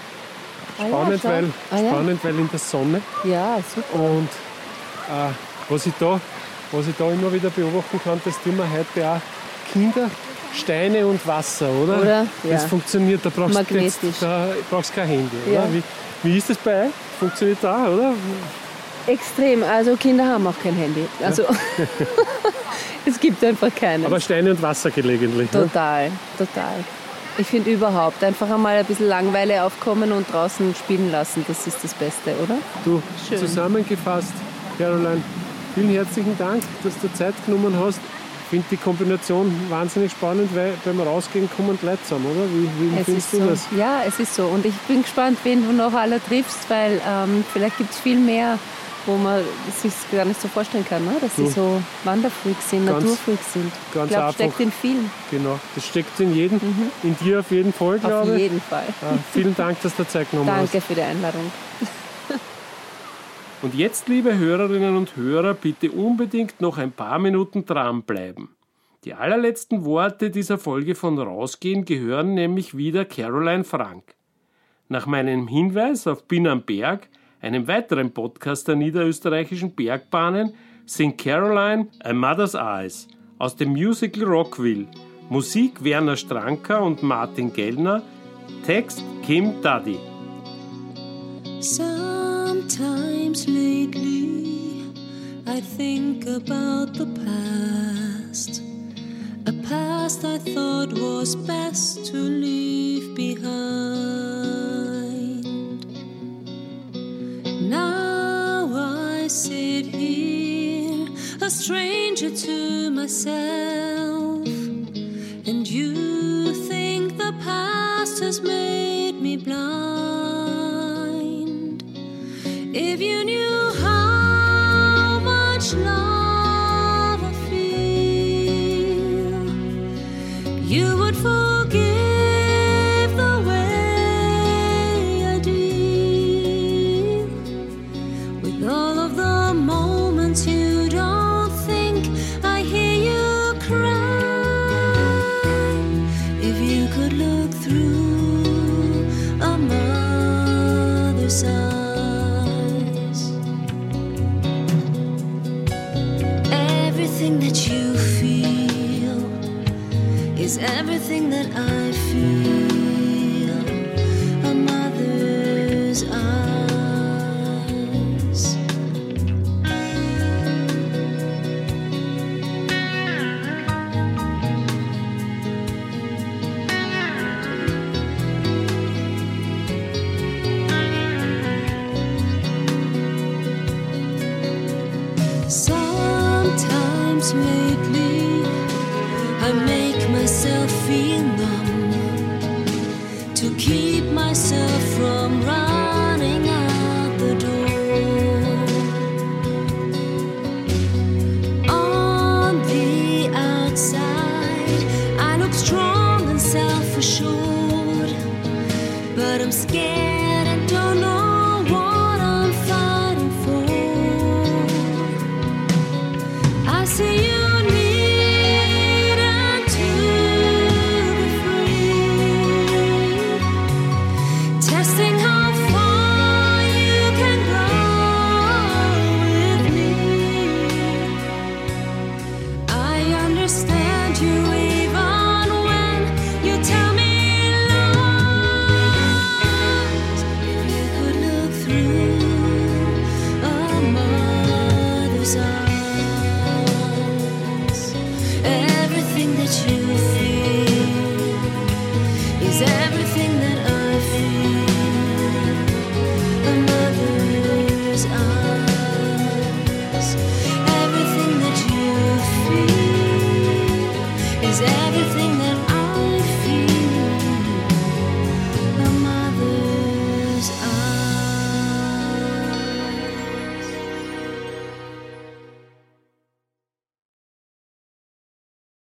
Spannend, ah, ja, weil, ah, spannend weil in der Sonne. Ja, super. Und äh, was, ich da, was ich da immer wieder beobachten kann, das tun wir heute auch Kinder, Steine und Wasser, oder? Oder? Das ja. funktioniert, da brauchst du jetzt, da brauchst kein Handy. Oder? Wie, wie ist das bei euch? Funktioniert da, oder? Extrem. Also Kinder haben auch kein Handy. Also ja. es gibt einfach keine. Aber Steine und Wasser gelegentlich. Ne? Total, ne? total. Ich finde überhaupt einfach einmal ein bisschen Langeweile aufkommen und draußen spielen lassen. Das ist das Beste, oder? Du, Schön. zusammengefasst, Caroline, vielen herzlichen Dank, dass du Zeit genommen hast. Ich finde die Kombination wahnsinnig spannend, weil beim Rausgehen kommen Leute zusammen, oder? Wie, wie findest du so. das? Ja, es ist so. Und ich bin gespannt, wen du noch alle triffst, weil ähm, vielleicht gibt es viel mehr wo man sich gar nicht so vorstellen kann, ne? dass sie so Wanderfreaks sind, ganz, Naturfreaks sind. Ganz ich glaube, steckt in vielen. Genau, das steckt in jedem, mhm. in dir auf jeden Fall, glaube ich. Auf jeden Fall. Ja, vielen Dank, dass du Zeit genommen Danke hast. Danke für die Einladung. Und jetzt, liebe Hörerinnen und Hörer, bitte unbedingt noch ein paar Minuten dranbleiben. Die allerletzten Worte dieser Folge von Rausgehen gehören nämlich wieder Caroline Frank. Nach meinem Hinweis auf Bin am Berg einem weiteren Podcast der niederösterreichischen Bergbahnen, singt Caroline A Mother's Eyes aus dem Musical Rockville. Musik Werner Stranker und Martin Gellner, Text Kim Daddy. Sometimes lately I think about the past. A past I thought was best to leave behind. Now I sit here, a stranger to myself, and you think the past has made me blind. If you knew how much love everything that I